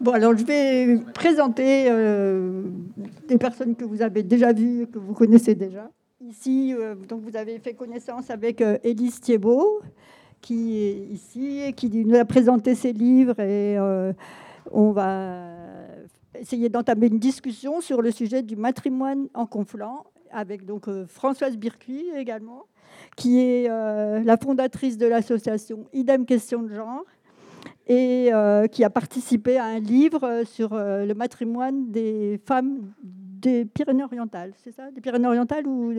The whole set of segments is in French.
Bon, alors je vais présenter euh, des personnes que vous avez déjà vues, que vous connaissez déjà. Ici, euh, donc vous avez fait connaissance avec euh, Élise Thiebaud, qui est ici et qui nous a présenté ses livres et on va essayer d'entamer une discussion sur le sujet du matrimoine en conflant avec donc Françoise Bircuy également, qui est la fondatrice de l'association Idem Question de genre et euh, qui a participé à un livre sur euh, le matrimoine des femmes des Pyrénées-Orientales. C'est ça Des Pyrénées-Orientales ou...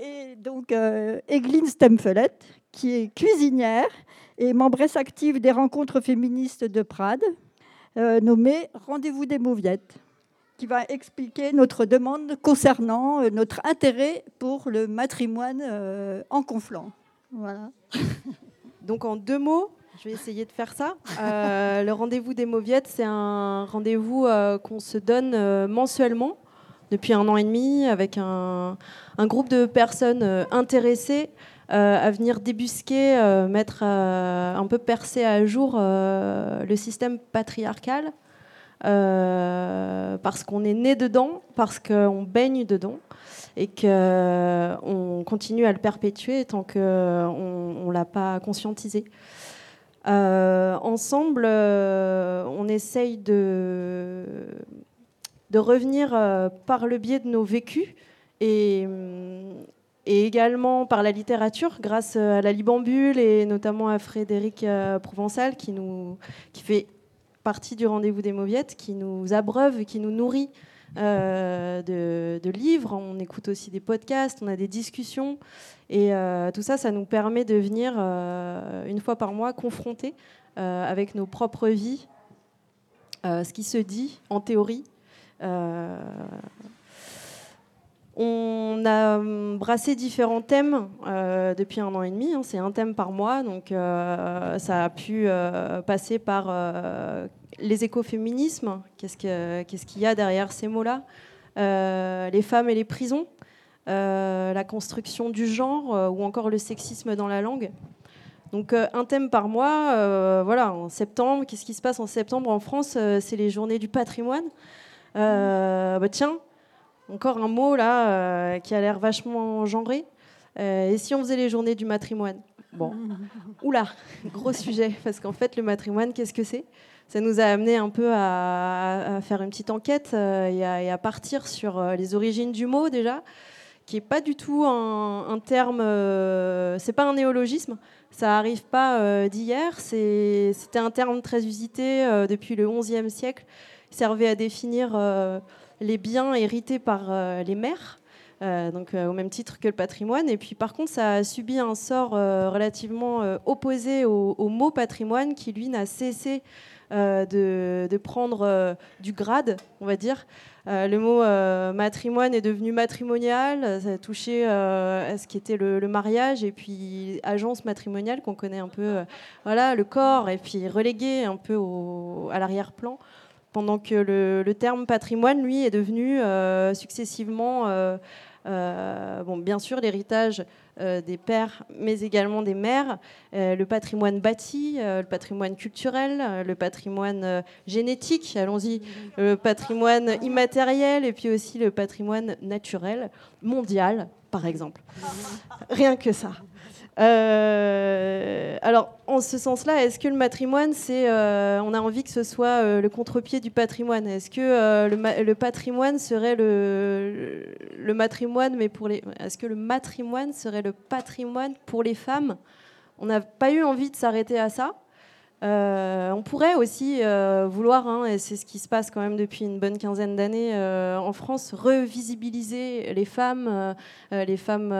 Et donc, euh, Egline Stemfelet, qui est cuisinière et membresse active des rencontres féministes de Prades, nommée Rendez-vous des Mauviettes, qui va expliquer notre demande concernant notre intérêt pour le matrimoine en conflant. Voilà. Donc, en deux mots, je vais essayer de faire ça. Euh, le rendez-vous des Mauviettes, c'est un rendez-vous euh, qu'on se donne euh, mensuellement depuis un an et demi avec un, groupe de personnes intéressées à venir débusquer, mettre un peu percer à jour le système patriarcal. parce qu'on est né dedans, parce qu'on baigne dedans et qu'on continue à le perpétuer tant qu'on ne l'a pas conscientisé. Euh, ensemble, euh, on essaye de, de revenir euh, par le biais de nos vécus et, et, également par la littérature, grâce à la Libambule et notamment à Frédéric Provençal, qui, nous, qui fait partie du rendez-vous des Mauviettes, qui nous abreuve, qui nous nourrit de, de, livres. On écoute aussi des podcasts, on a des discussions. Et euh, tout ça, ça nous permet de venir euh, une fois par mois confronter euh, avec nos propres vies ce qui se dit en théorie. On a brassé différents thèmes depuis un an et demi. Hein. c'est un thème par mois, donc ça a pu passer par les écoféminismes. Qu'est-ce qu'il y a derrière ces mots-là Les femmes et les prisons. Euh, la construction du genre euh, ou encore le sexisme dans la langue. Donc euh, un thème par mois, voilà, en septembre, qu'est-ce qui se passe en septembre en France C'est les journées du patrimoine. Bah, tiens, encore un mot là qui a l'air vachement genré. et si on faisait les journées du matrimoine? Bon, oula, gros sujet, parce qu'en fait le matrimoine, qu'est-ce que c'est? Ça nous a amené un peu à, faire une petite enquête et, et, à, partir sur les origines du mot déjà, qui est pas du tout un, terme, euh, c'est pas un néologisme, ça arrive pas euh, d'hier, c'était un terme très usité euh, depuis le XIe siècle, il servait à définir les biens hérités par les mères. donc au même titre que le patrimoine. Et puis par contre, ça a subi un sort relativement opposé au, mot patrimoine qui, lui, n'a cessé de, de, prendre du grade, on va dire, euh, le mot euh, matrimoine est devenu matrimonial, ça a touché euh, à ce qui était le, mariage, et puis agence matrimoniale qu'on connaît un peu, voilà, le corps, et puis relégué un peu à l'arrière-plan, pendant que le, terme patrimoine, lui, est devenu successivement, bon, bien sûr, l'héritage euh, des pères, mais également des mères, euh, le patrimoine bâti, euh, le patrimoine culturel, le patrimoine génétique, allons-y, le patrimoine immatériel et puis aussi le patrimoine naturel, mondial, par exemple. Rien que ça. Euh, alors, en ce sens-là, est-ce que le matrimoine, c'est, euh, on a envie que ce soit euh, le contre-pied du patrimoine? Est-ce que le, patrimoine serait le, matrimoine, mais est-ce que le matrimoine serait le patrimoine pour les femmes? On n'a pas eu envie de s'arrêter à ça. Euh, on pourrait aussi euh, vouloir, hein, et c'est ce qui se passe quand même depuis une bonne quinzaine d'années euh, en France, revisibiliser les femmes, les femmes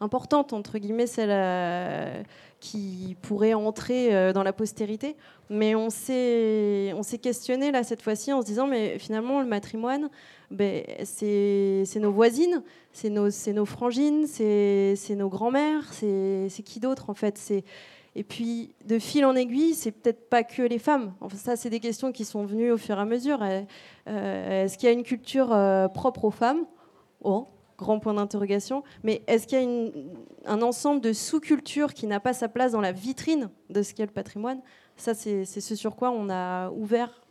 importantes, entre guillemets, celles qui pourraient entrer dans la postérité. Mais on s'est, on s'est questionné là cette fois-ci en se disant, mais finalement, le matrimoine, ben, c'est, nos voisines, c'est nos, frangines, c'est, nos grands-mères, c'est, qui d'autre en fait? Et puis, de fil en aiguille, c'est peut-être pas que les femmes. Enfin, ça, c'est des questions qui sont venues au fur et à mesure. Euh, est-ce qu'il y a une culture euh, propre aux femmes? Oh, grand point d'interrogation. Mais est-ce qu'il y a un ensemble de sous-cultures qui n'a pas sa place dans la vitrine de ce qu'est le patrimoine? Ça, c'est ce sur quoi on a ouvert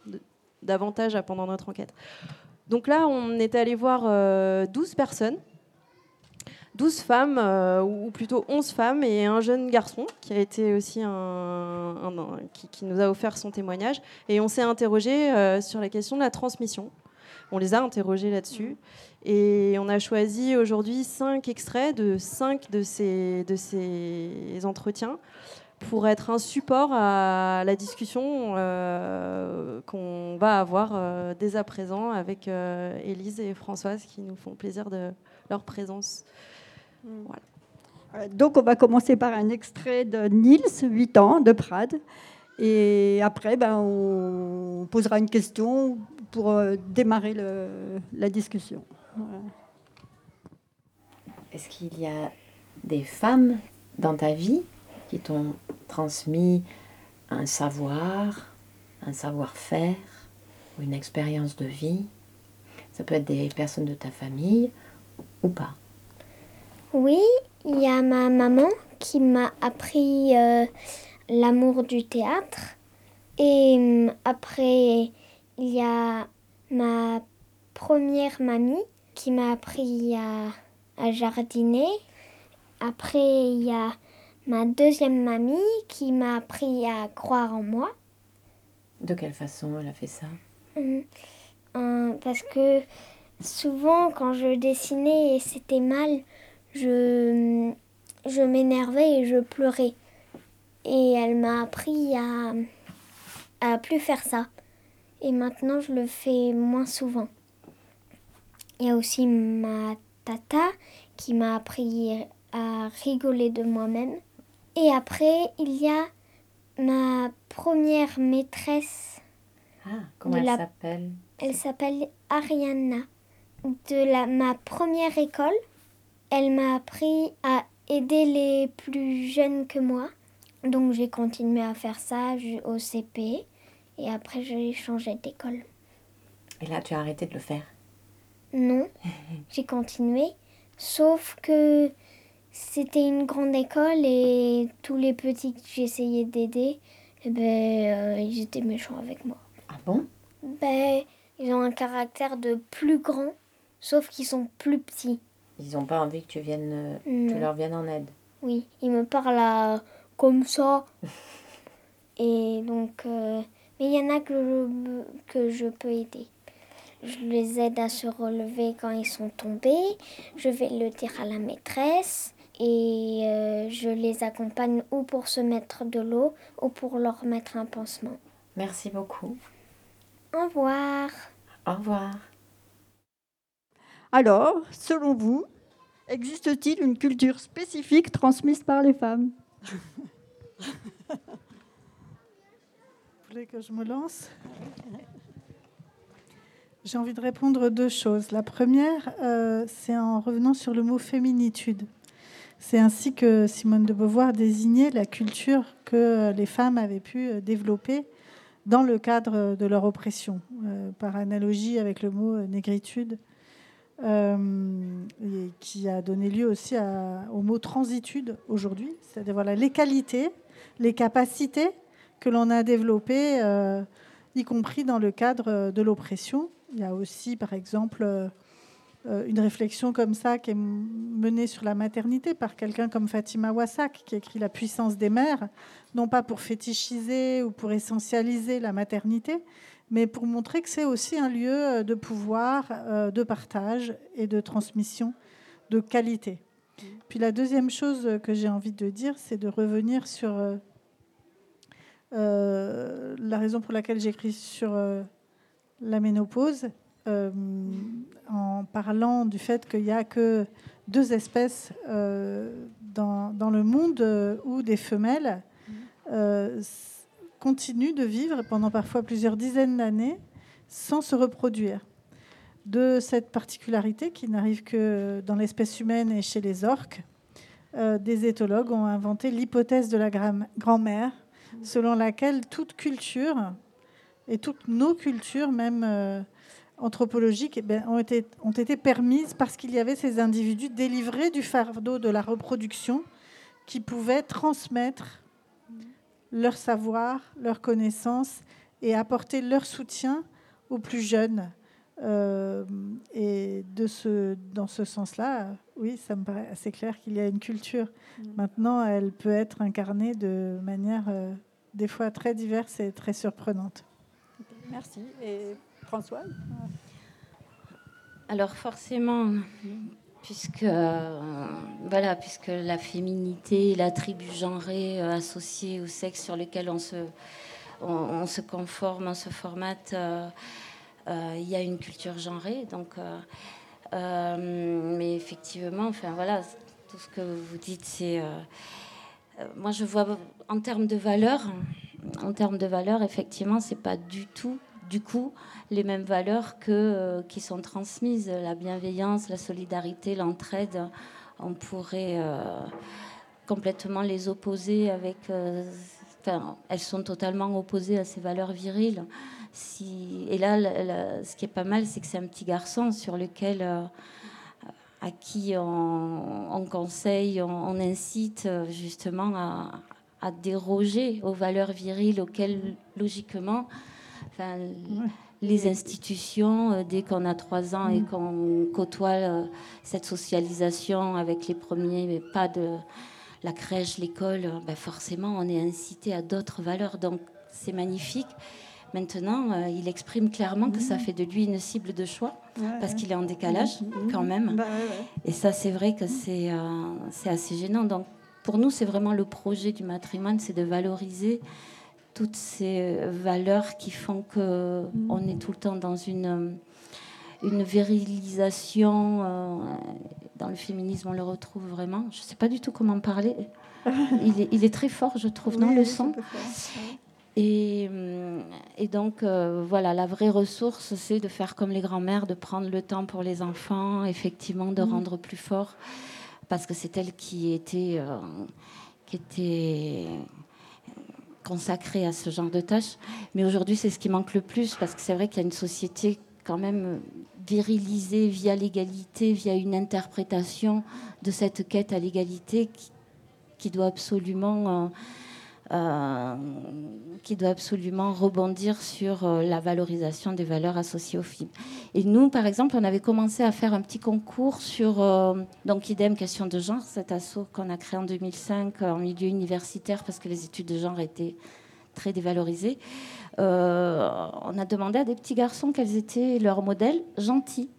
davantage pendant notre enquête. Donc là, on est allé voir 12 personnes 12 femmes, euh, ou plutôt 11 femmes, et un jeune garçon qui a été aussi un, qui, nous a offert son témoignage. Et on s'est interrogé euh, sur la question de la transmission. On les a interrogés là-dessus. Et on a choisi aujourd'hui cinq extraits de cinq de ces, de ces entretiens pour être un support à la discussion euh, qu'on va avoir dès à présent avec Élise et Françoise qui nous font plaisir de leur présence. Euh, donc, on va commencer par un extrait de Nils, 8 ans, de Prades. Et après, ben, on posera une question pour euh, démarrer la discussion. Est-ce qu'il y a des femmes dans ta vie qui t'ont transmis un savoir, un savoir-faire ou une expérience de vie? Ça peut être des personnes de ta famille ou pas. Oui, il y a ma maman qui m'a appris euh, l'amour du théâtre. Et hum, après, il y a ma première mamie qui m'a appris à, jardiner. Après, il y a ma deuxième mamie qui m'a appris à croire en moi. De quelle façon elle a fait ça? Hum, hum, Parce que souvent, quand je dessinais et c'était mal, je, je m'énervais et je pleurais. Et elle m'a appris à, à plus faire ça. Et maintenant, je le fais moins souvent. Il y a aussi ma tata qui m'a appris à rigoler de moi-même. Et après, il y a ma première maîtresse. Ah, comment elle s'appelle? Elle s'appelle Ariana. De la, ma première école, elle m'a appris à aider les plus jeunes que moi. Donc j'ai continué à faire ça au CP et après j'ai changé d'école. Et là tu as arrêté de le faire? Non, j'ai continué. Sauf que c'était une grande école et tous les petits que j'essayais d'aider, eh ben, euh, ils étaient méchants avec moi. Ah bon? Ben, ils ont un caractère de plus grand, sauf qu'ils sont plus petits. Ils n'ont pas envie que tu, viennes, tu leur viennes en aide. Oui, ils me parlent comme ça. Et donc, euh, mais il y en a que je, que je peux aider. Je les aide à se relever quand ils sont tombés. Je vais le dire à la maîtresse. Et euh, je les accompagne ou pour se mettre de l'eau ou pour leur mettre un pansement. Merci beaucoup. Au revoir. Au revoir. Alors, selon vous, existe-t-il une culture spécifique transmise par les femmes? Vous voulez que je me lance? J'ai envie de répondre deux choses. La première, euh, c'est en revenant sur le mot féminitude. C'est ainsi que Simone de Beauvoir désignait la culture que les femmes avaient pu euh, développer dans le cadre de leur oppression, euh, par analogie avec le mot négritude euh, et qui a donné lieu aussi au mot transitude aujourd'hui, c'est-à-dire voilà, les qualités, les capacités que l'on a développées, euh, y compris dans le cadre de l'oppression. Il y a aussi, par exemple, euh, une réflexion comme ça qui est menée sur la maternité par quelqu'un comme Fatima Wassak, qui écrit La puissance des mères, non pas pour fétichiser ou pour essentialiser la maternité, mais pour montrer que c'est aussi un lieu euh, de pouvoir, euh, de partage et de transmission de qualité. Puis la deuxième chose que j'ai envie de dire, c'est de revenir sur euh, la raison pour laquelle j'écris sur la ménopause, en parlant du fait qu'il n'y a que deux espèces dans, dans, le monde où des femelles continuent de vivre pendant parfois plusieurs dizaines d'années sans se reproduire. De cette particularité qui n'arrive que dans l'espèce humaine et chez les orques, euh, des éthologues ont inventé l'hypothèse de la grand-mère, selon laquelle toute culture, et toutes nos cultures, même euh, anthropologiques, eh ben, ont été permises parce qu'il y avait ces individus délivrés du fardeau de la reproduction qui pouvaient transmettre leur savoir, leur connaissance et apporter leur soutien aux plus jeunes. Euh, et de ce, dans ce sens-là, oui, ça me paraît assez clair qu'il y a une culture. Mm. Maintenant, elle peut être incarnée de manière euh, des fois très diverse et très surprenante. Merci. Et François? Alors forcément, puisque, euh, voilà, puisque la féminité, la tribu genrée associée au sexe sur lequel on se, on, se conforme, on se formate euh, il y a une culture genrée. Donc, euh, euh, mais effectivement, enfin voilà, tout ce que vous dites, c'est moi je vois en termes de valeurs, en termes de valeurs, effectivement, c'est pas du tout, du coup, les mêmes valeurs que qui sont transmises, la bienveillance, la solidarité, l'entraide. On pourrait complètement les opposer avec. enfin, elles sont totalement opposées à ces valeurs viriles et là, ce qui est pas mal, c'est que c'est un petit garçon sur lequel, euh, à qui on, conseille, on, incite euh, justement à, déroger aux valeurs viriles auxquelles, logiquement, les institutions, euh, dès qu'on a trois ans et mm. qu'on côtoie cette socialisation avec les premiers pas de la crèche, l'école, ben forcément, on est incité à d'autres valeurs. Donc, c'est magnifique. Maintenant, euh, il exprime clairement que ça mmh. fait de lui une cible de choix parce qu'il est en décalage mmh, quand même. Bah, Et ça, c'est vrai que c'est euh, c'est assez gênant. Donc, pour nous, c'est vraiment le projet du matrimoine, c'est de valoriser toutes ces valeurs qui font que on est tout le temps dans une une virilisation. Euh, dans le féminisme, on le retrouve vraiment. Je ne sais pas du tout comment parler. Il est, il est très fort, je trouve, dans le son. Et, et, donc, euh, voilà, la vraie ressource, c'est de faire comme les grands-mères, de prendre le temps pour les enfants, effectivement, de mmh. rendre plus fort, parce que c'est elle qui était, euh, qui était consacrée à ce genre de tâches. Mais aujourd'hui, c'est ce qui manque le plus, parce que c'est vrai qu'il y a une société quand même virilisée via l'égalité, via une interprétation de cette quête à l'égalité qui, doit absolument... Euh, euh, qui doit absolument rebondir sur euh, la valorisation des valeurs associées au film. Et nous, par exemple, on avait commencé à faire un petit concours sur, euh, donc idem, question de genre, cet assaut qu'on a créé en 2005 en milieu universitaire parce que les études de genre étaient très dévalorisées. on a demandé à des petits garçons quels étaient leurs modèles gentils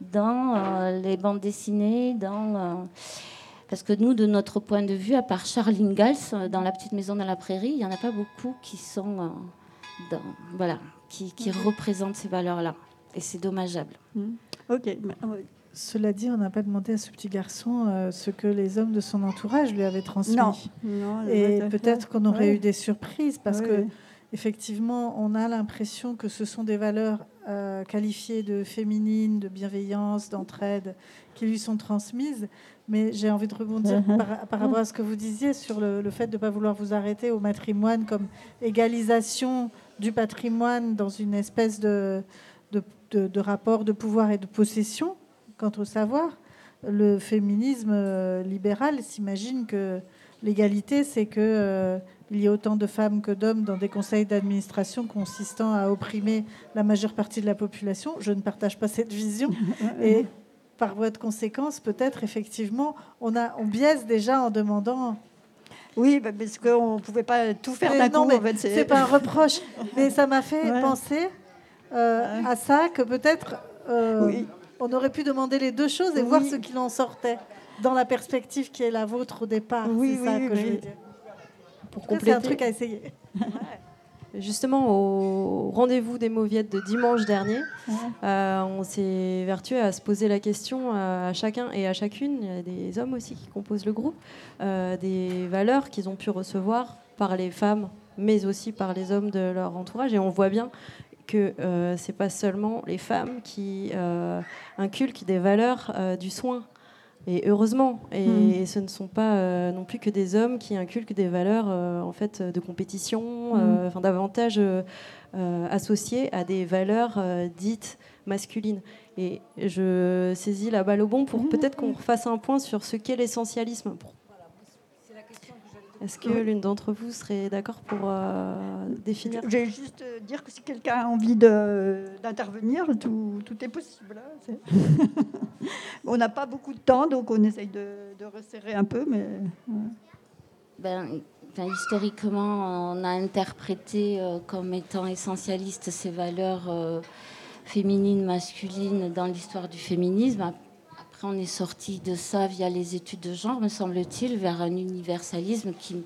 dans les bandes dessinées, dans parce que nous, de notre point de vue, à part Charles Ingalls, euh, dans La petite maison dans la prairie, il n'y en a pas beaucoup qui sont euh, dans, voilà, qui, représentent ces valeurs-là. Et c'est dommageable. Mmh. Ok. Ah Cela dit, on n'a pas demandé à ce petit garçon euh, ce que les hommes de son entourage lui avaient transmis. Non. Et peut-être qu'on aurait eu des surprises parce que effectivement, on a l'impression que ce sont des valeurs qualifiées de féminines, de bienveillance, d'entraide, qui lui sont transmises. Mais j'ai envie de rebondir par, rapport à ce que vous disiez sur le, fait de ne pas vouloir vous arrêter au matrimoine comme égalisation du patrimoine dans une espèce de, de, rapport de pouvoir et de possession quant au savoir. Le féminisme euh, libéral s'imagine que l'égalité, c'est que euh, il y a autant de femmes que d'hommes dans des conseils d'administration consistant à opprimer la majeure partie de la population. Je ne partage pas cette vision. Et par voie de conséquence, peut-être effectivement, on, a, on biaise déjà en demandant. Oui, bah, parce qu'on ne pouvait pas tout faire d'un coup. Ce n'est pas un reproche, mais ça m'a fait penser euh, à ça que peut-être euh, on aurait pu demander les deux choses et voir ce qu'il en sortait dans la perspective qui est la vôtre au départ. Oui, c'est ça que je veux dire. Pour compléter. C'est un truc à essayer. Justement, au rendez-vous des Mauviettes de dimanche dernier, euh, on s'est vertué à se poser la question à chacun et à chacune, il y a des hommes aussi qui composent le groupe, euh, des valeurs qu'ils ont pu recevoir par les femmes, mais aussi par les hommes de leur entourage. Et on voit bien que euh, ce n'est pas seulement les femmes qui inculquent des valeurs du soin et heureusement, et, hmm. ce ne sont pas euh, non plus que des hommes qui inculquent des valeurs euh, en fait de compétition, euh, hmm. enfin davantage associées à des valeurs dites masculines. Et je saisis la balle au bon pour hmm. peut-être qu'on fasse un point sur ce qu'est l'essentialisme. Est-ce que l'une d'entre vous serait d'accord pour euh, définir Je vais juste euh, dire que si quelqu'un a envie d'intervenir, tout, tout, est possible. Hein, on n'a pas beaucoup de temps, donc on essaye de, resserrer un peu. Mais, ben, historiquement, on a interprété euh, comme étant essentialistes ces valeurs féminines, masculines dans l'histoire du féminisme. Après, on est sorti de ça via les études de genre, me semble-t-il, vers un universalisme qui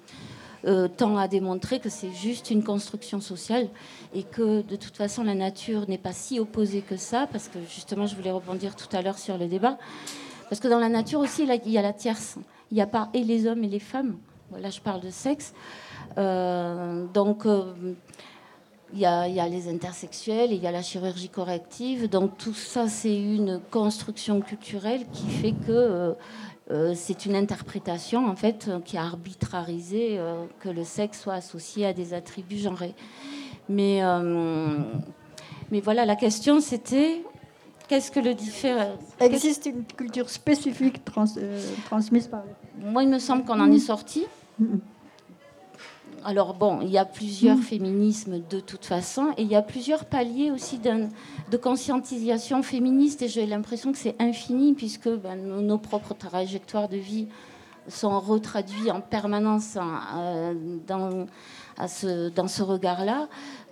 euh, tend à démontrer que c'est juste une construction sociale et que de toute façon la nature n'est pas si opposée que ça, parce que justement, je voulais rebondir tout à l'heure sur le débat, parce que dans la nature aussi, il y a la tierce. Il n'y a pas et les hommes et les femmes. Là, je parle de sexe. Euh, donc, euh, il y, a, les intersexuels, il y a la chirurgie corrective. Donc tout ça, c'est une construction culturelle qui fait que euh, euh, c'est une interprétation en fait qui a arbitrarisé euh, que le sexe soit associé à des attributs genrés. Mais, mais voilà, la question c'était qu'est-ce que le différent Existe une culture spécifique transmise par. Moi, il me semble qu'on en est sorti. Alors bon, il y a plusieurs mm. féminismes de toute façon, et il y a plusieurs paliers aussi de conscientisation féministe, et j'ai l'impression que c'est infini, puisque ben, nos, propres trajectoires de vie sont retraduites en permanence euh, dans, ce, regard-là.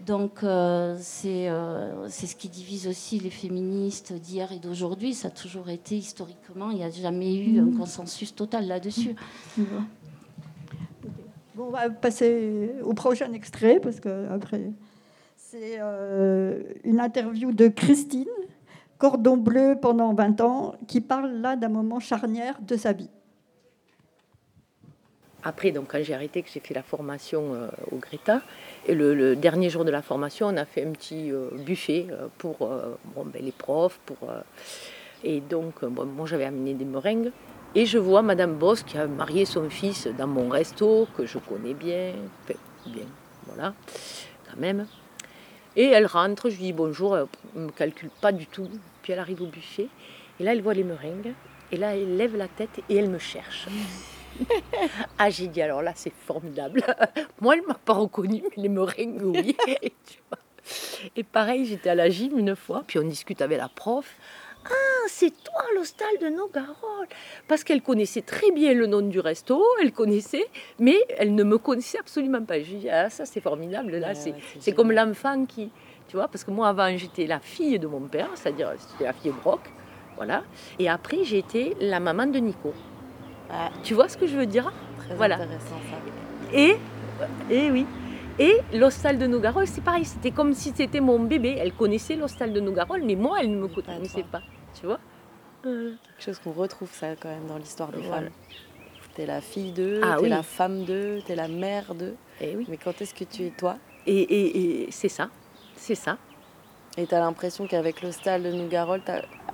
Donc euh, euh, c'est ce qui divise aussi les féministes d'hier et d'aujourd'hui. Ça a toujours été historiquement, il n'y a jamais eu un mm. consensus total là-dessus. On va passer au prochain extrait parce que après, c'est euh, une interview de Christine, cordon bleu pendant 20 ans, qui parle là d'un moment charnière de sa vie. Après, donc, quand j'ai arrêté, que j'ai fait la formation euh, au Greta, et le, dernier jour de la formation, on a fait un petit euh, buffet pour ben, les profs. Pour, et donc, moi, j'avais amené des meringues. Et je vois Madame Boss qui a marié son fils dans mon resto, que je connais bien, bien, voilà, quand même. Et elle rentre, je lui dis bonjour, elle ne me calcule pas du tout. Puis elle arrive au buffet, et là elle voit les meringues, et là elle lève la tête et elle me cherche. ah, j'ai dit alors là c'est formidable. Moi elle ne m'a pas reconnue, mais les meringues oui. et pareil, j'étais à la gym une fois, puis on discute avec la prof. Ah, c'est toi l'hostal de Nogarol Parce qu'elle connaissait très bien le nom du resto, elle connaissait, mais elle ne me connaissait absolument pas. Je dis, ah, ça c'est formidable, là, c'est comme l'enfant qui. Tu vois, parce que moi avant j'étais la fille de mon père, c'est-à-dire c'était la fille Brock, voilà. Et après j'étais la maman de Nico. Ah. Tu vois ce que je veux dire? Très voilà. intéressant ça. Et, et oui. Et l'hostal de Nogarol, c'est pareil, c'était comme si c'était mon bébé. Elle connaissait l'hostal de Nogarol, mais moi, elle ne me connaissait pas. Tu vois Quelque chose qu'on retrouve ça quand même dans l'histoire des femmes. T'es la fille d'eux, ah, t'es la femme d'eux, t'es la mère d'eux. Et eh oui. Mais quand est-ce que tu es toi? Et, c'est ça, c'est ça. Et tu as l'impression qu'avec l'hostal de Nougarol,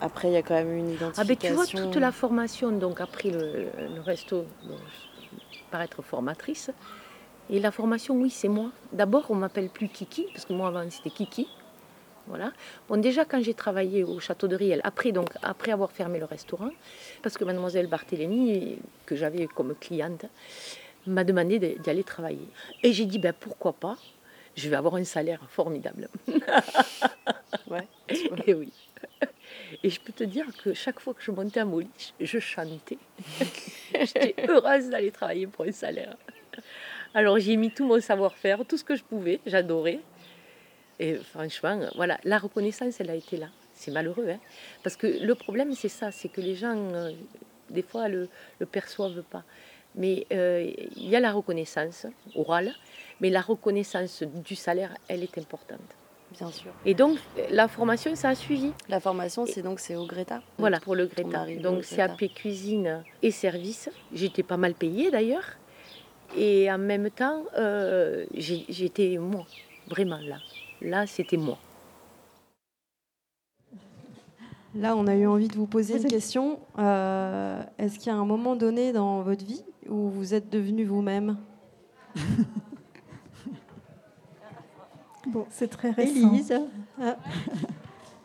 après, il y a quand même une identification. Ah ben tu vois, toute la formation, donc après le, le resto, bon, paraître formatrice, et la formation, oui, c'est moi. D'abord, on m'appelle plus Kiki, parce que moi avant c'était Kiki. Voilà. Bon, déjà quand j'ai travaillé au château de Riel, après donc après avoir fermé le restaurant, parce que mademoiselle Barthélémy, que j'avais comme cliente, m'a demandé d'y aller travailler. Et j'ai dit ben pourquoi pas Je vais avoir un salaire formidable. ouais. Et oui. Et je peux te dire que chaque fois que je montais à Molich, je chantais. J'étais heureuse d'aller travailler pour un salaire. Alors j'ai mis tout mon savoir-faire, tout ce que je pouvais, j'adorais. Et franchement, voilà, la reconnaissance, elle a été là. C'est malheureux, hein parce que le problème, c'est ça, c'est que les gens, euh, des fois, le, le perçoivent pas. Mais euh, il y a la reconnaissance orale, mais la reconnaissance du salaire, elle est importante. Bien sûr. Et donc, la formation, ça a suivi. La formation, c'est donc c'est au Greta. Voilà, pour le Greta. Donc, c'est AP cuisine et service. J'étais pas mal payée d'ailleurs. Et en même temps, euh, j'étais moi, vraiment là. Là, c'était moi. Là, on a eu envie de vous poser une question. Euh, est-ce qu'il y a un moment donné dans votre vie où vous êtes devenu vous-même Bon, c'est très récent. Ah.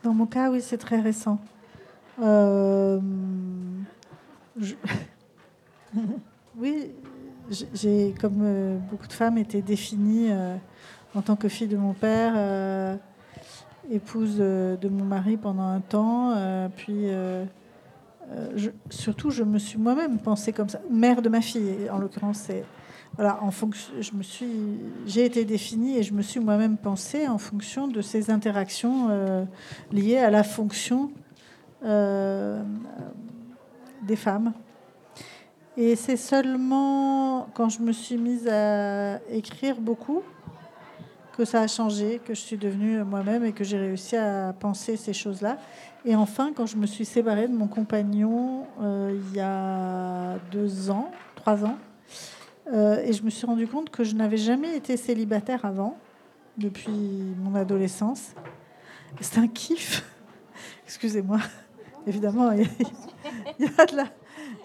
Dans mon cas, oui, c'est très récent. Euh, oui, j'ai, comme beaucoup de femmes, été définie en tant que fille de mon père, épouse de mon mari pendant un temps, puis surtout je me suis moi-même pensée comme ça, mère de ma fille en l'occurrence. C'est, voilà, en fonction, je me suis, j'ai été définie et je me suis moi-même pensée en fonction de ces interactions liées à la fonction euh, des femmes. Et c'est seulement quand je me suis mise à écrire beaucoup que ça a changé, que je suis devenue moi-même et que j'ai réussi à penser ces choses-là. Et enfin, quand je me suis séparée de mon compagnon euh, il y a deux ans, trois ans, euh, et je me suis rendu compte que je n'avais jamais été célibataire avant, depuis mon adolescence. C'est un kiff. Excusez-moi évidemment, il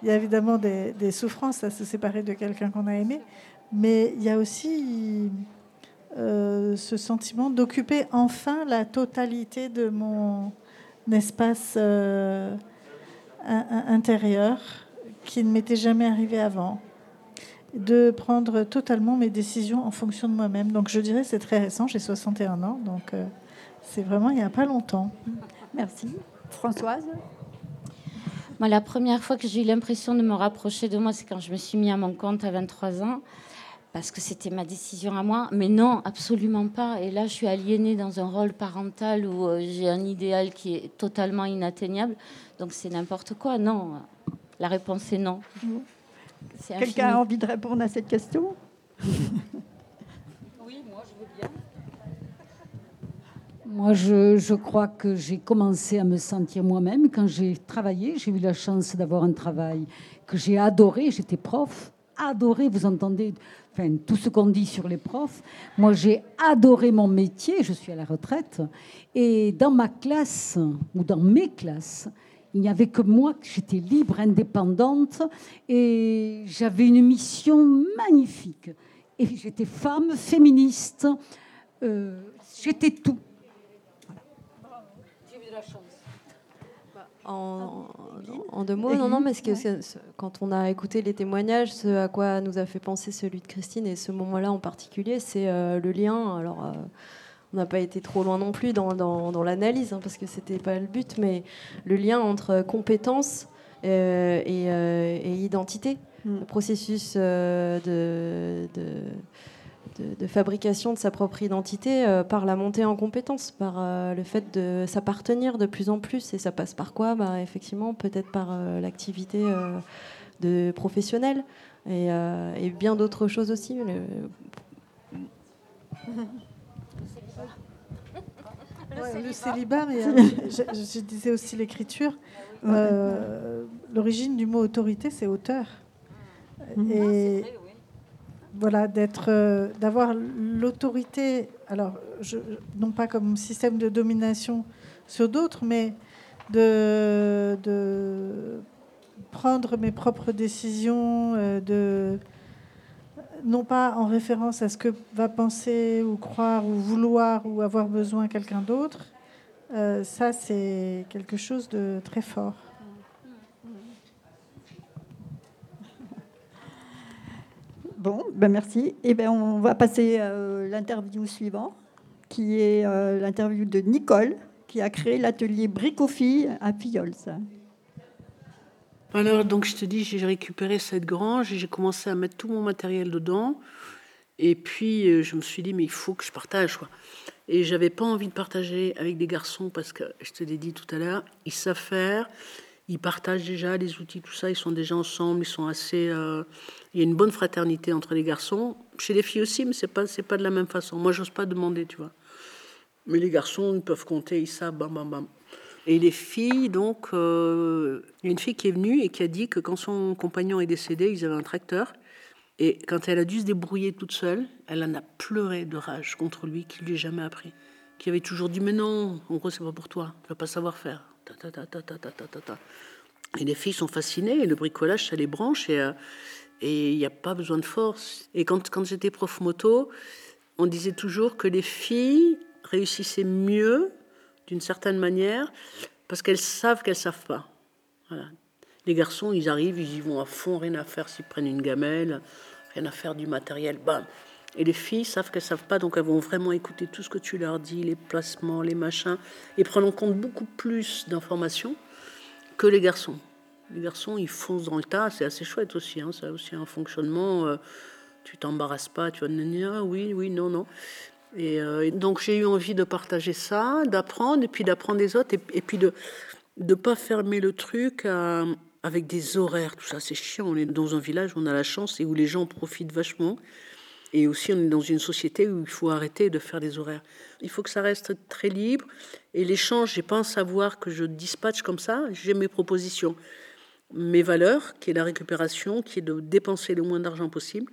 y a, évidemment des, souffrances à se séparer de quelqu'un qu'on a aimé, mais il y a aussi euh, ce sentiment d'occuper enfin la totalité de mon espace euh, intérieur qui ne m'était jamais arrivé avant de prendre totalement mes décisions en fonction de moi-même. Donc je dirais c'est très récent, j'ai 61 ans, donc euh, c'est vraiment il n'y a pas longtemps. Merci. Françoise? La première fois que j'ai eu l'impression de me rapprocher de moi, c'est quand je me suis mis à mon compte à 23 ans, parce que c'était ma décision à moi. Mais non, absolument pas. Et là, je suis aliénée dans un rôle parental où euh, j'ai un idéal qui est totalement inatteignable. Donc c'est n'importe quoi. Non, la réponse est non. Quelqu'un a envie de répondre à cette question? Moi, je, crois que j'ai commencé à me sentir moi-même quand j'ai travaillé. J'ai eu la chance d'avoir un travail que j'ai adoré. J'étais prof, adoré. Vous entendez tout ce qu'on dit sur les profs. Moi, j'ai adoré mon métier. Je suis à la retraite. Et dans ma classe, ou dans mes classes, il n'y avait que moi, j'étais libre, indépendante, et j'avais une mission magnifique. Et j'étais femme, féministe, euh, j'étais tout. En, deux mots, non, non, mais que, quand on a écouté les témoignages, ce à quoi nous a fait penser celui de Christine et ce moment-là en particulier, c'est euh, le lien. Alors, euh, on n'a pas été trop loin non plus dans, dans, l'analyse, hein, parce que c'était pas le but, mais le lien entre compétence euh, et, identité, mm. le processus de, de de, fabrication de sa propre identité euh, par la montée en compétence, par euh, le fait de s'appartenir de plus en plus. Et ça passe par quoi? Bah, Effectivement, peut-être par euh, l'activité de professionnelle et, bien d'autres choses aussi. Le, célibat, mais je, disais aussi l'écriture. L'origine du mot autorité, c'est auteur. Mhm. Et, voilà, d'être, euh, d'avoir l'autorité, alors non pas comme système de domination sur d'autres, mais de, de, prendre mes propres décisions, euh, de, non pas en référence à ce que va penser ou croire ou vouloir ou avoir besoin quelqu'un d'autre. Euh, ça, c'est quelque chose de très fort. Bon, ben merci. Et eh ben on va passer à euh, l'interview suivante, qui est euh, l'interview de Nicole, qui a créé l'atelier Bricofille à Fillol. Alors, donc je te dis, j'ai récupéré cette grange et j'ai commencé à mettre tout mon matériel dedans. Et puis, euh, je me suis dit, mais il faut que je partage. Quoi. Et j'avais pas envie de partager avec des garçons parce que, je te l'ai dit tout à l'heure, ils savent faire, ils partagent déjà les outils, tout ça, ils sont déjà ensemble, ils sont assez. Il y a une bonne fraternité entre les garçons. Chez les filles aussi, mais c'est pas c'est pas de la même façon. Moi, j'ose pas demander, tu vois. Mais les garçons ils peuvent compter, ils savent, bam bam bam. Et les filles, donc, euh, il y a une fille qui est venue et qui a dit que quand son compagnon est décédé, ils avaient un tracteur. Et quand elle a dû se débrouiller toute seule, elle en a pleuré de rage contre lui, qui lui a jamais appris. Qui avait toujours dit Mais non, en gros, c'est pas pour toi, tu vas pas savoir faire. Et les filles sont fascinées, et le bricolage, ça les branche. Et, euh, il n'y a pas besoin de force. Et quand, quand j'étais prof moto, on disait toujours que les filles réussissaient mieux, d'une certaine manière, parce qu'elles savent qu'elles savent pas. Les garçons, ils arrivent, ils y vont à fond, rien à faire s'ils prennent une gamelle, rien à faire du matériel. Bam. Et les filles savent qu'elles savent pas, donc elles vont vraiment écouter tout ce que tu leur dis, les placements, les machins, et prendre en compte beaucoup plus d'informations que les garçons. Les garçons, ils foncent dans le tas, c'est assez chouette aussi. Hein, ça aussi un fonctionnement. Euh, tu t'embarrasses pas, tu vas dire ah, oui, oui, non, non. Euh, et, donc j'ai eu envie de partager ça, d'apprendre, et puis d'apprendre des autres, et, puis de ne pas fermer le truc avec des horaires, tout ça, c'est chiant. On est dans un village on a la chance et où les gens profitent vachement. Et aussi, on est dans une société où il faut arrêter de faire des horaires. Il faut que ça reste très libre. Et l'échange, j'ai pas un savoir que je dispatche comme ça. J'ai mes propositions, mes valeurs, qui est la récupération, qui est de dépenser le moins d'argent possible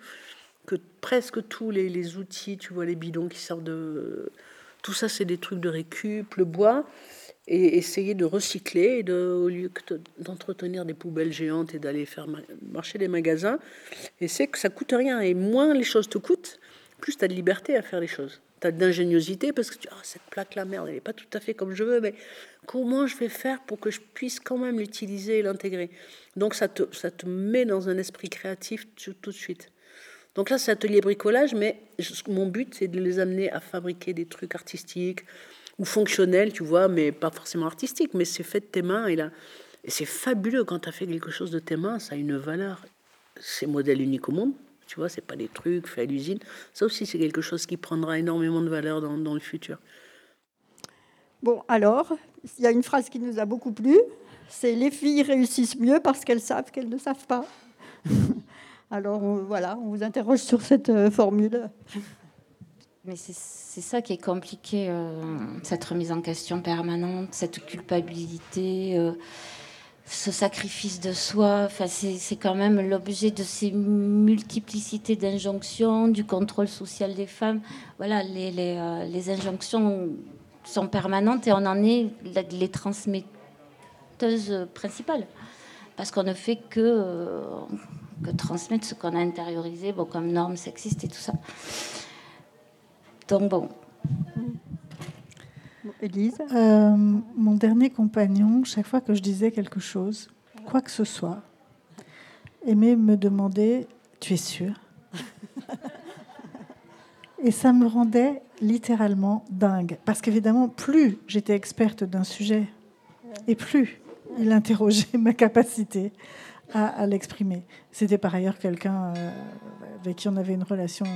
que presque tous les, outils, tu vois, les bidons qui sortent de. Tout ça, c'est des trucs de récup, le bois, et essayer de recycler, au lieu d'entretenir des poubelles géantes et d'aller faire marcher les magasins. Et c'est que ça coûte rien. Et moins les choses te coûtent, plus tu as de liberté à faire les choses. Tu as d'ingéniosité parce que tu ah, cette plaque, la merde, elle n'est pas tout à fait comme je veux, mais comment je vais faire pour que je puisse quand même l'utiliser et l'intégrer? Donc ça te, ça te met dans un esprit créatif tout de suite. Donc là, c'est atelier bricolage, mais mon but, c'est de les amener à fabriquer des trucs artistiques ou fonctionnels, tu vois, mais pas forcément artistiques, mais c'est fait de tes mains. Et, là, c'est fabuleux quand tu as fait quelque chose de tes mains, ça a une valeur. C'est modèle unique au monde, tu vois, c'est pas des trucs faits à l'usine. Ça aussi, c'est quelque chose qui prendra énormément de valeur dans le futur. Bon, alors, il y a une phrase qui nous a beaucoup plu, c'est les filles réussissent mieux parce qu'elles savent qu'elles ne savent pas. Alors voilà, on vous interroge sur cette euh, formule. Mais c'est ça qui est compliqué, euh, cette remise en question permanente, cette culpabilité, euh, ce sacrifice de soi. Enfin, c'est quand même l'objet de ces multiplicités d'injonctions, du contrôle social des femmes. Voilà, les, injonctions sont permanentes et on en est les transmetteuses principales. Parce qu'on ne fait que que transmettre ce qu'on a intériorisé, bon, comme normes sexistes et tout ça. Donc bon. Élise? Euh, Mon dernier compagnon, chaque fois que je disais quelque chose, quoi que ce soit, aimait me demander Tu es sûr Et ça me rendait littéralement dingue. Parce qu'évidemment, plus j'étais experte d'un sujet, et plus il interrogeait ma capacité à, l'exprimer. C'était par ailleurs quelqu'un euh, avec qui on avait une relation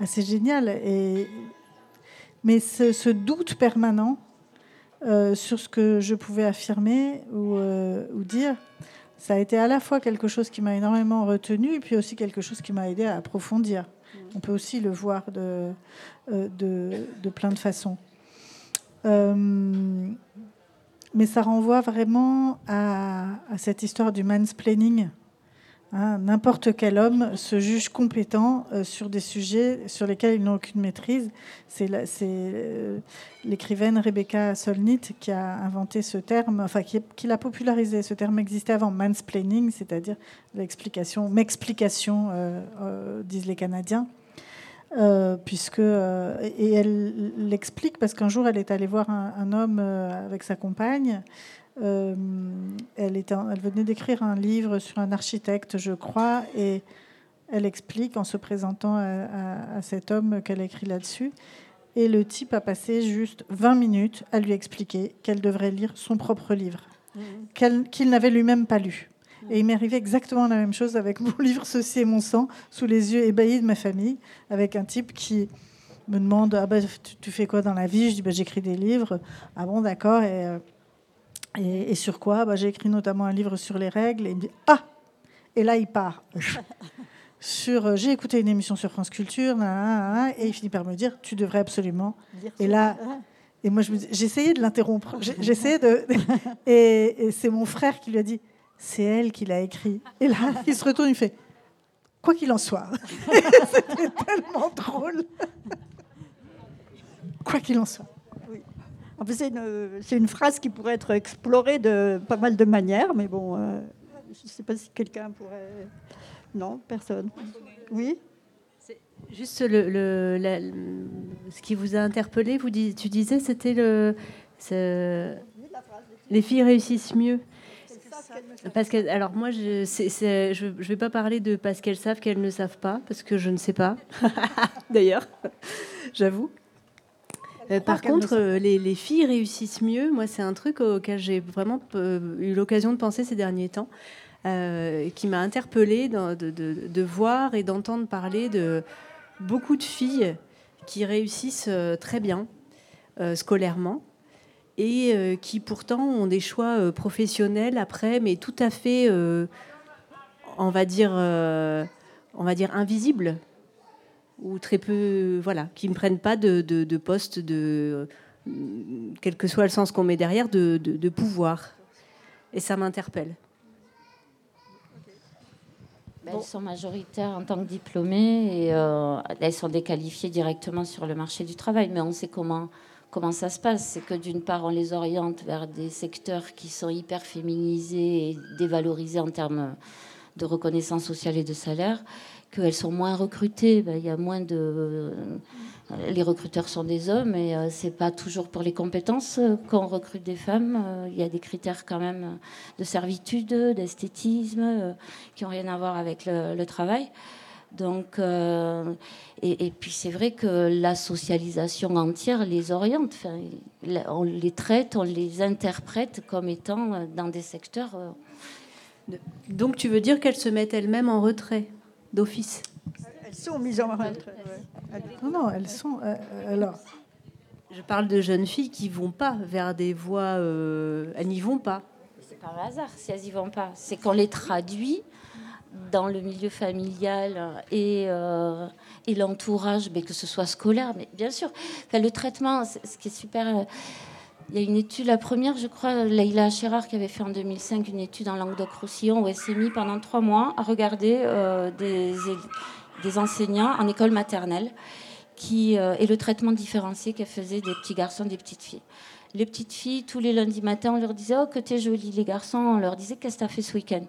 assez géniale. Et, mais ce, doute permanent euh, sur ce que je pouvais affirmer ou, euh, ou, dire, ça a été à la fois quelque chose qui m'a énormément retenu et puis aussi quelque chose qui m'a aidé à approfondir. On peut aussi le voir de, de, de plein de façons mais ça renvoie vraiment à, cette histoire du mansplaining. Hein, n'importe quel homme se juge compétent euh, sur des sujets sur lesquels il n'a aucune maîtrise. C'est euh, l'écrivaine Rebecca Solnit qui a inventé ce terme, enfin qui, l'a popularisé. Ce terme existait avant, mansplaining, c'est-à-dire l'explication, m'explication, euh, disent les Canadiens. Euh, puisque euh, et elle l'explique parce qu'un jour elle est allée voir un, homme euh, avec sa compagne. elle, était, elle venait d'écrire un livre sur un architecte, je crois, et elle explique en se présentant à, cet homme qu'elle a écrit là-dessus. Et le type a passé juste 20 minutes à lui expliquer qu'elle devrait lire son propre livre, mmh. qu'il n'avait lui-même pas lu. Et il m'est arrivé exactement la même chose avec mon livre Ceci est mon sang, sous les yeux ébahis de ma famille, avec un type qui me demande ah bah, tu, fais quoi dans la vie? Je dis bah, J'écris des livres. Ah bon, d'accord. Et, euh, et, sur quoi? Bah, J'ai écrit notamment un livre sur les règles. Et il me dit Ah Et là, il part. sur euh, J'ai écouté une émission sur France Culture, et il finit par me dire Tu devrais absolument. Et là. Et moi, j'essayais de l'interrompre. J'essayais de. Et, et c'est mon frère qui lui a dit c'est elle qui l'a écrit. Et là, il se retourne, il fait Quoi qu'il en soit. C'était tellement drôle. Quoi qu'il en soit. En fait, c'est une, une, phrase qui pourrait être explorée de pas mal de manières, mais bon, euh, je ne sais pas si quelqu'un pourrait. Non, personne. Oui Juste le, le, ce qui vous a interpellé, vous tu disais, c'était le, les filles réussissent mieux. Parce que, alors moi, je ne je, vais pas parler de parce qu'elles savent qu'elles ne savent pas, parce que je ne sais pas, d'ailleurs, j'avoue. Euh, par contre, euh, les, les, filles réussissent mieux. Moi, c'est un truc auquel j'ai vraiment eu l'occasion de penser ces derniers temps, qui m'a interpellée de, de, de, voir et d'entendre parler de beaucoup de filles qui réussissent très bien scolairement et euh, qui pourtant ont des choix euh, professionnels après, mais tout à fait, euh, on va dire, on va dire invisibles ou très peu, voilà, qui ne prennent pas de, de, poste de, quel que soit le sens qu'on met derrière, de, pouvoir. Et ça m'interpelle. Ben, elles sont majoritaires en tant que diplômées et elles sont déqualifiées directement sur le marché du travail. Mais on sait comment comment ça se passe C'est que d'une part, on les oriente vers des secteurs qui sont hyper féminisés et dévalorisés en termes de reconnaissance sociale et de salaire, qu'elles sont moins recrutées. Ben, il y a moins de. Euh, les recruteurs sont des hommes et euh, c'est pas toujours pour les compétences qu'on recrute des femmes. Euh, il y a des critères quand même de servitude, d'esthétisme qui ont rien à voir avec le travail. Donc, euh, et, puis c'est vrai que la socialisation entière les oriente. on les traite, on les interprète comme étant euh, dans des secteurs. Euh, Donc tu veux dire qu'elles se mettent elles-mêmes en retrait d'office? Elles sont mises en retrait. Non, non, elles sont. alors. Je parle de jeunes filles qui vont pas vers des voies. elles n'y vont pas. C'est pas un hasard si elles y vont pas. C'est qu'on les traduit dans le milieu familial et, euh, et l'entourage, mais que ce soit scolaire, mais bien sûr. le traitement, ce qui est super. Euh, il y a une étude, la première, je crois, Leïla Chérard, qui avait fait en 2005 une étude en Languedoc-Roussillon, où elle s'est mise pendant trois mois à regarder euh, des, des, enseignants en école maternelle qui, et le traitement différencié qu'elle faisait des petits garçons, des petites filles les petites filles, tous les lundis matins, on leur disait Oh, que t'es jolie. Les garçons, on leur disait Qu'est-ce que t'as fait ce week-end?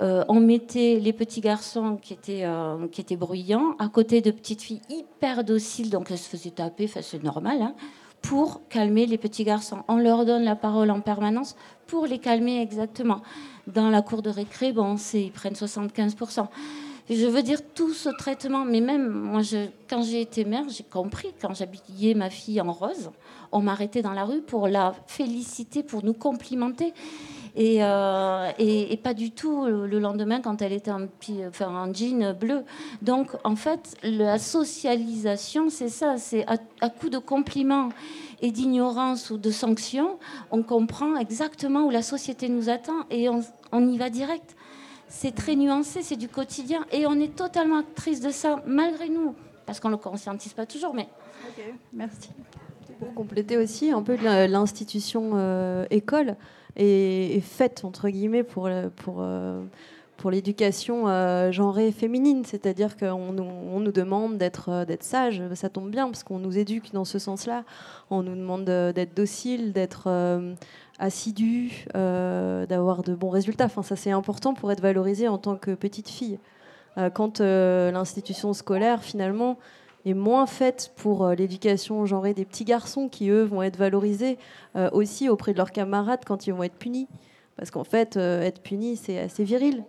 Euh, On mettait les petits garçons qui étaient, euh, qui étaient bruyants à côté de petites filles hyper dociles, donc elles se faisaient taper, c'est normal, hein, pour calmer les petits garçons. On leur donne la parole en permanence pour les calmer exactement. Dans la cour de récré, bon, ils prennent 75%. Je veux dire, tout ce traitement, mais même moi, quand j'ai été mère, j'ai compris, quand j'habillais ma fille en rose, on m'arrêtait dans la rue pour la féliciter, pour nous complimenter. Et, euh, pas du tout le lendemain quand elle était en, enfin, jean bleu. Donc, en fait, la socialisation, c'est ça, c'est à, coup de compliments et d'ignorance ou de sanctions, on comprend exactement où la société nous attend et on y va direct c'est très nuancé, c'est du quotidien. Et on est totalement actrice de ça, malgré nous, parce qu'on ne le conscientise pas toujours. Mais... Ok, merci. Pour compléter aussi, un peu l'institution euh, école est, faite, entre guillemets, pour, pour, euh, pour l'éducation euh, genrée féminine. C'est-à-dire qu'on nous, on nous demande d'être d'être sage. Ça tombe bien, parce qu'on nous éduque dans ce sens-là. On nous demande d'être docile, d'être assidu, euh, d'avoir de bons résultats. Enfin, ça, c'est important pour être valorisé en tant que petite fille. Euh, quand euh, l'institution scolaire, finalement, est moins faite pour l'éducation genrée des petits garçons qui, eux, vont être valorisés aussi auprès de leurs camarades quand ils vont être punis. Parce qu'en fait, être puni, c'est assez viril.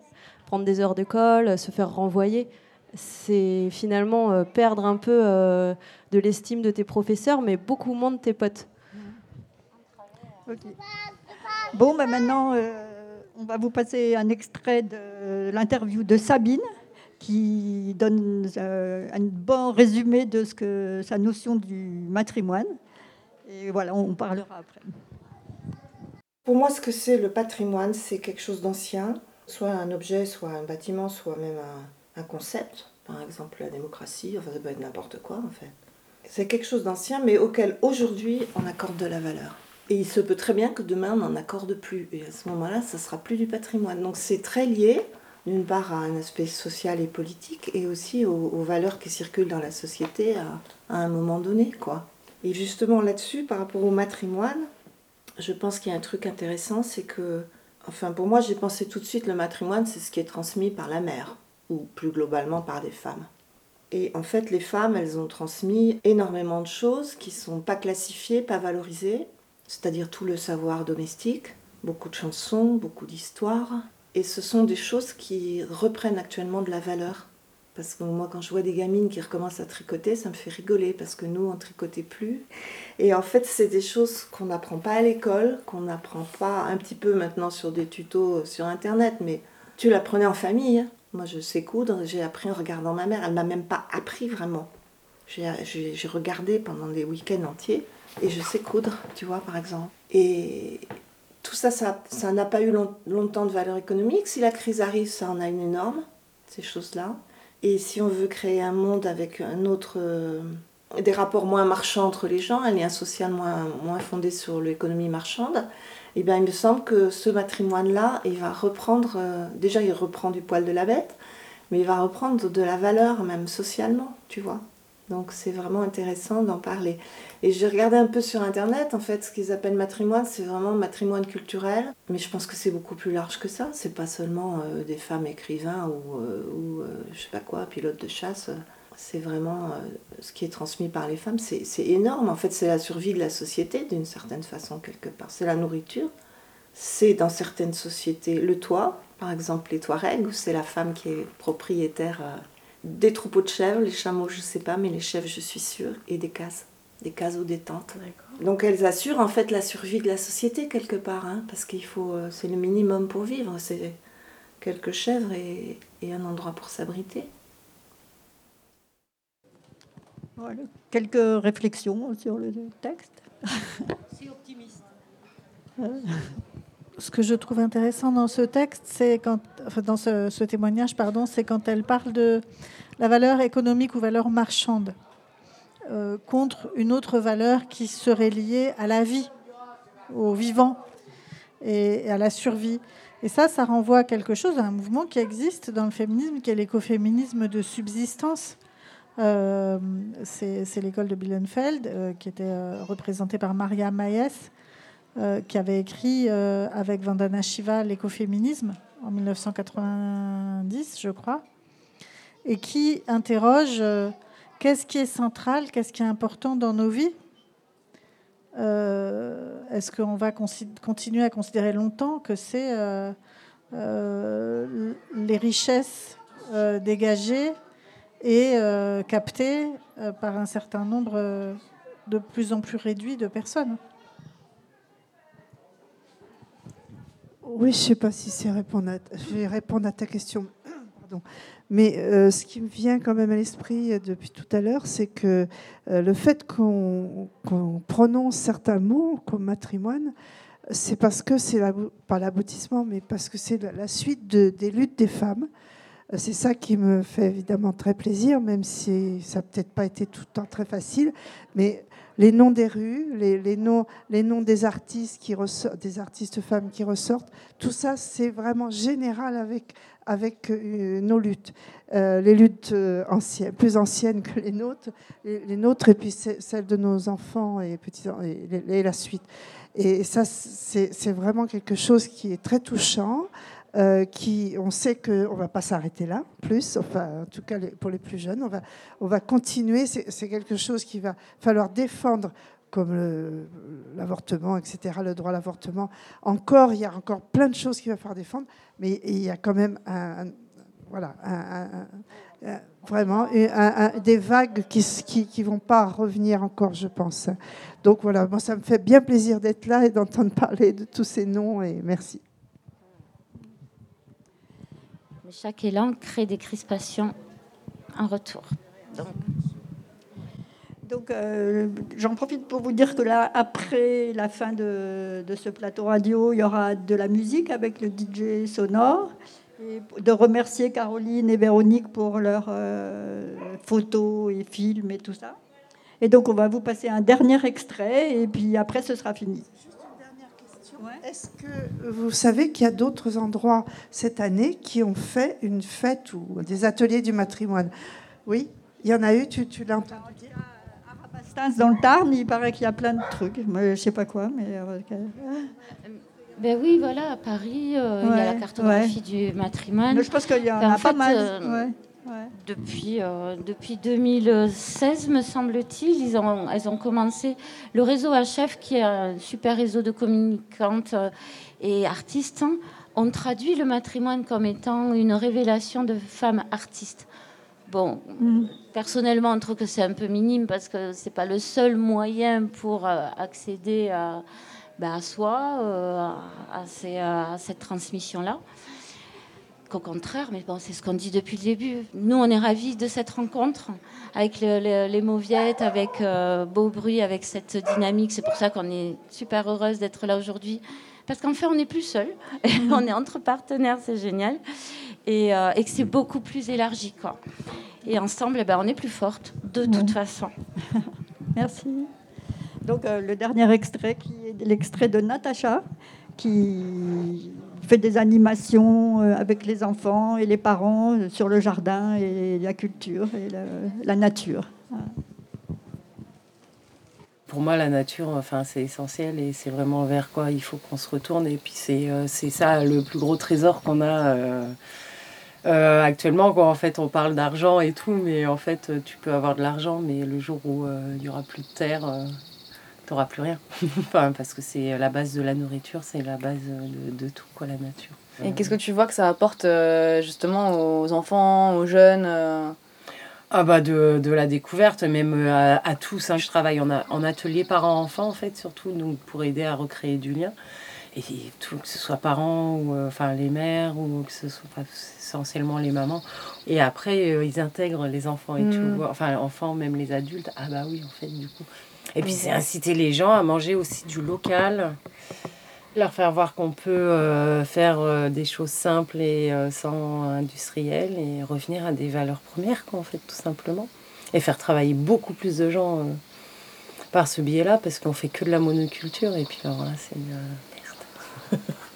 Prendre des heures de colle, se faire renvoyer, c'est finalement perdre un peu de l'estime de tes professeurs, mais beaucoup moins de tes potes. Bon, ben maintenant, euh, on va vous passer un extrait de l'interview de Sabine qui donne euh, un bon résumé de ce que sa notion du matrimoine. Et voilà, on parlera après. Pour moi, ce que c'est le patrimoine, c'est quelque chose d'ancien, soit un objet, soit un bâtiment, soit même un, concept. Par exemple, la démocratie, enfin, ça peut être n'importe quoi en fait. C'est quelque chose d'ancien, mais auquel aujourd'hui on accorde de la valeur. Et il se peut très bien que demain on n'en accorde plus. Et à ce moment-là, ça sera plus du patrimoine. Donc c'est très lié, d'une part, à un aspect social et politique, et aussi aux, valeurs qui circulent dans la société à, un moment donné. quoi. Et justement là-dessus, par rapport au matrimoine, je pense qu'il y a un truc intéressant, c'est que, enfin pour moi, j'ai pensé tout de suite le matrimoine, c'est ce qui est transmis par la mère, ou plus globalement par des femmes. Et en fait, les femmes, elles ont transmis énormément de choses qui ne sont pas classifiées, pas valorisées, c'est-à-dire tout le savoir domestique, beaucoup de chansons, beaucoup d'histoires. Et ce sont des choses qui reprennent actuellement de la valeur. Parce que moi, quand je vois des gamines qui recommencent à tricoter, ça me fait rigoler parce que nous, on tricotait plus. Et en fait, c'est des choses qu'on n'apprend pas à l'école, qu'on n'apprend pas un petit peu maintenant sur des tutos sur Internet, mais tu l'apprenais en famille. Hein. Moi, je sais coudre, j'ai appris en regardant ma mère. Elle m'a même pas appris vraiment. J'ai regardé pendant des week-ends entiers et je sais coudre, tu vois, par exemple. Et tout ça, ça n'a pas eu longtemps de valeur économique. Si la crise arrive, ça en a une énorme, ces choses-là. Et si on veut créer un monde avec un autre, euh, des rapports moins marchands entre les gens, un lien social moins, moins fondé sur l'économie marchande, eh bien, il me semble que ce matrimoine-là, il va reprendre, euh, déjà il reprend du poil de la bête, mais il va reprendre de la valeur même socialement, tu vois. Donc c'est vraiment intéressant d'en parler. Et j'ai regardé un peu sur internet, en fait, ce qu'ils appellent matrimoine, c'est vraiment matrimoine culturel. Mais je pense que c'est beaucoup plus large que ça. C'est pas seulement euh, des femmes écrivains ou, euh, ou euh, je sais pas quoi, pilotes de chasse. C'est vraiment ce qui est transmis par les femmes. C'est énorme. En fait, c'est la survie de la société d'une certaine façon, quelque part. C'est la nourriture. C'est dans certaines sociétés le toit, par exemple les Touaregs, où c'est la femme qui est propriétaire des troupeaux de chèvres, les chameaux, je sais pas, mais les chèvres, je suis sûre, et des cases des cases ou des tentes. Donc elles assurent en fait la survie de la société quelque part, hein, parce qu'il faut, euh, c'est le minimum pour vivre, c'est quelques chèvres et, un endroit pour s'abriter. Voilà. Quelques réflexions sur le texte. C'est optimiste. Ce que je trouve intéressant dans ce texte, c'est dans ce, témoignage, pardon, c'est quand elle parle de la valeur économique ou valeur marchande. Euh, contre une autre valeur qui serait liée à la vie, au vivant et à la survie. Et ça, ça renvoie à quelque chose, à un mouvement qui existe dans le féminisme, qui est l'écoféminisme de subsistance. Euh, c'est l'école de Bielefeld, euh, qui était représentée par Maria Maes, qui avait écrit avec Vandana Shiva l'écoféminisme en 1990, je crois, et qui interroge Qu'est-ce qui est central Qu'est-ce qui est important dans nos vies? Euh, Est-ce qu'on va continuer à considérer longtemps que c'est euh, euh, les richesses dégagées et captées par un certain nombre de plus en plus réduit de personnes? Oui, je ne sais pas si c'est répondre je vais répondre à ta question. Mais euh, ce qui me vient quand même à l'esprit euh, depuis tout à l'heure, c'est que euh, le fait qu'on prononce certains mots comme matrimoine, c'est parce que c'est pas l'aboutissement, mais parce que c'est la, suite des luttes des femmes. C'est ça qui me fait évidemment très plaisir, même si ça n'a peut-être pas été tout le temps très facile. Mais les noms des rues, les, noms, les noms des artistes des artistes femmes qui ressortent, tout ça c'est vraiment général avec avec euh, nos luttes, euh, les luttes euh, anciennes, plus anciennes que les nôtres, les, nôtres et puis celles de nos enfants et petits et, la suite. Et ça c'est vraiment quelque chose qui est très touchant. Qui, on sait qu'on ne va pas s'arrêter là, plus, enfin, en tout cas pour les plus jeunes, on va, on va continuer. C'est quelque chose qu'il va falloir défendre comme l'avortement, etc., le droit à l'avortement. Encore, il y a encore plein de choses qu'il va falloir défendre, mais il y a quand même voilà, vraiment des vagues qui ne qui, vont pas revenir encore, je pense. Donc voilà, moi, ça me fait bien plaisir d'être là et d'entendre parler de tous ces noms, et merci. Chaque élan crée des crispations en retour. Donc. Euh, j'en profite pour vous dire que là, après la fin de, ce plateau radio, il y aura de la musique avec le DJ sonore. Et de remercier Caroline et Véronique pour leurs euh, photos et films et tout ça. Et donc, on va vous passer un dernier extrait et puis après, ce sera fini. Est-ce que vous savez qu'il y a d'autres endroits cette année qui ont fait une fête ou des ateliers du matrimoine? Oui Il y en a eu, tu, tu l'as entendu dire? Dans le Tarn, il paraît qu'il y a plein de trucs. je sais pas quoi, mais. Euh, ben oui, voilà, à Paris, euh, il y a la cartographie du matrimoine. je pense qu'il y en a pas mal. Euh, depuis, depuis 2016, me semble-t-il. Ont, elles ont commencé le réseau HF, qui est un super réseau de communicantes et artistes, hein, ont traduit le matrimoine comme étant une révélation de femmes artistes. Bon, mm. personnellement, on trouve que c'est un peu minime parce que c'est pas le seul moyen pour euh, accéder à, ben, à soi, euh, à, cette transmission-là. Qu'au contraire, mais bon, c'est ce qu'on dit depuis le début. Nous, on est ravis de cette rencontre avec les Mauviettes, avec euh, Beau Bruit, avec cette dynamique. C'est pour ça qu'on est super heureuse d'être là aujourd'hui. Parce qu'en fait, on n'est plus seul. on est entre partenaires, c'est génial. Euh, et, que c'est beaucoup plus élargi. Quoi. Et ensemble, eh ben, on est plus forte, de toute façon. Merci. Donc, euh, le dernier extrait, qui est l'extrait de Natacha, qui fait des animations euh, avec les enfants et les parents sur le jardin et la culture et la, nature. Pour moi, la nature, enfin, c'est essentiel et c'est vraiment vers quoi il faut qu'on se retourne. Et puis, c'est ça le plus gros trésor qu'on a. Euh, actuellement, quoi, en fait, on parle d'argent et tout, mais en fait, tu peux avoir de l'argent, mais le jour où euh, il y aura plus de terre, euh, tu n'auras plus rien. parce que c'est la base de la nourriture, c'est la base de, tout, quoi, la nature. Et qu'est-ce que tu vois que ça apporte justement aux enfants, aux jeunes ah bah de, de, la découverte, même à, tous. Hein. Je travaille en, en atelier parents-enfants, en fait, surtout, donc pour aider à recréer du lien et tout, que ce soit parents ou euh, enfin les mères ou que ce soit essentiellement les mamans et après euh, ils intègrent les enfants et tout mm. enfin enfants même les adultes ah bah oui en fait du coup et puis c'est inciter les gens à manger aussi du local leur faire voir qu'on peut euh, faire des choses simples et sans industriel et revenir à des valeurs premières quoi en fait tout simplement. Et faire travailler beaucoup plus de gens par ce biais-là parce qu'on fait que de la monoculture. Et puis alors là c'est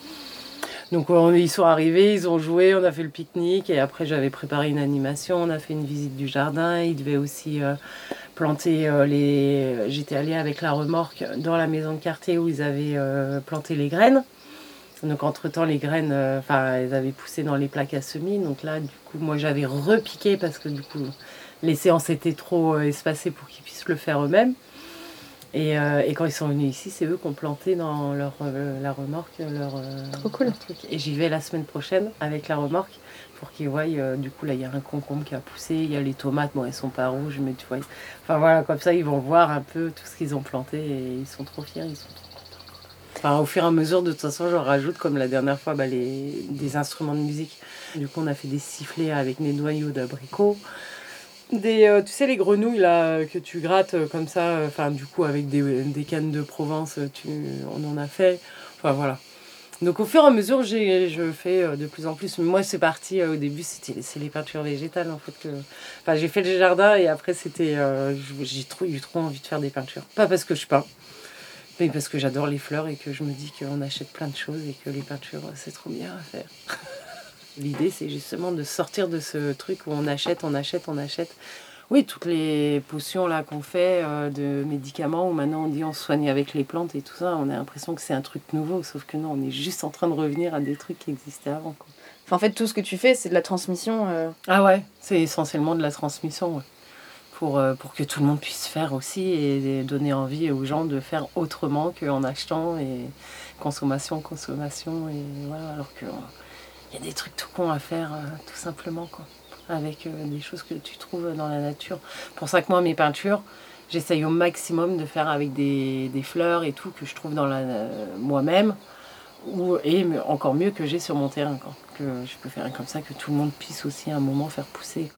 Donc ils sont arrivés, ils ont joué, on a fait le pique-nique et après j'avais préparé une animation, on a fait une visite du jardin. Ils devaient aussi euh, planter euh, les. J'étais allée avec la remorque dans la maison de quartier où ils avaient euh, planté les graines. Donc entre-temps les graines, enfin elles avaient poussé dans les plaques à semis. Donc là du coup moi j'avais repiqué parce que du coup les séances étaient trop espacées pour qu'ils puissent le faire eux-mêmes. Euh, et, quand ils sont venus ici, c'est eux qui ont planté dans leur, euh, la remorque leur, euh, Trop cool. truc. Et j'y vais la semaine prochaine avec la remorque pour qu'ils voient. du coup, là, il y a un concombre qui a poussé, il y a les tomates, bon, elles sont pas rouges, mais tu vois. Enfin voilà, comme ça, ils vont voir un peu tout ce qu'ils ont planté et ils sont trop fiers, ils sont trop contents. Enfin, au fur et à mesure, de toute façon, j'en rajoute, comme la dernière fois, bah, les, des instruments de musique. Du coup, on a fait des sifflets avec des noyaux d'abricots euh, tu sais, les grenouilles là, que tu grattes euh, comme ça, euh, enfin, du coup, avec des, cannes de Provence, tu, on en a fait. Enfin, voilà. Donc, au fur et à mesure, je fais de plus en plus. Moi, c'est parti au début, c'était, c'est les peintures végétales en. Que, j'ai fait le jardin et après, c'était, j'ai trop, eu trop envie de faire des peintures. Pas parce que je peins, mais parce que j'adore les fleurs et que je me dis qu'on achète plein de choses et que les peintures, c'est trop bien à faire. L'idée, c'est justement de sortir de ce truc où on achète, on achète, on achète. Oui, toutes les potions là qu'on fait euh, de médicaments où maintenant on dit on soigne avec les plantes et tout ça, on a l'impression que c'est un truc nouveau, sauf que non, on est juste en train de revenir à des trucs qui existaient avant. en fait, tout ce que tu fais, c'est de la transmission. Euh. Ah ouais, c'est essentiellement de la transmission. Pour, euh, pour que tout le monde puisse faire aussi et donner envie aux gens de faire autrement qu'en achetant et consommation, consommation. Et voilà, alors que il y a des trucs tout cons à faire, euh, tout simplement, quoi. Avec euh, des choses que tu trouves dans la nature. Pour ça que moi, mes peintures, j'essaye au maximum de faire avec des, fleurs et tout que je trouve dans la euh, moi-même. Ou, et encore mieux que j'ai sur mon terrain. Que je peux faire comme ça, que tout le monde puisse aussi à un moment faire pousser.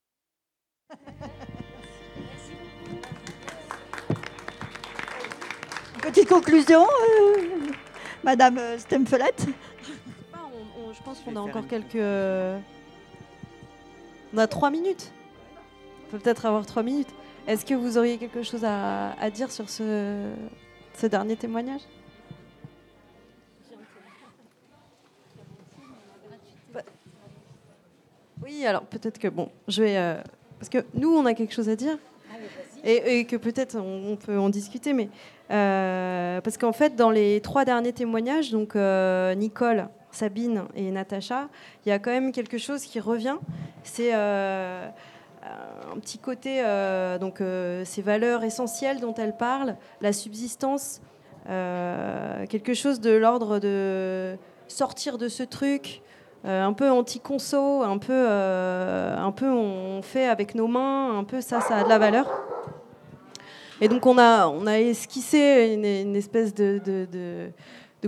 Petite conclusion, Madame Stemfelette je pense qu'on a encore quelques. On a trois minutes. On peut peut-être avoir trois minutes. Est-ce que vous auriez quelque chose à, dire sur ce, ce dernier témoignage? Bah, Oui, alors peut-être que bon, je vais euh, parce que nous on a quelque chose à dire et, que peut-être on, peut en discuter, mais euh, parce qu'en fait dans les trois derniers témoignages, donc euh, Nicole, Sabine et Natacha, il y a quand même quelque chose qui revient. C'est euh, un petit côté, donc ces valeurs essentielles dont elle parle, la subsistance, quelque chose de l'ordre de sortir de ce truc, un peu anti-conso, un peu, un peu on fait avec nos mains, un peu ça, ça a de la valeur. Et donc on a, on a esquissé une, espèce de,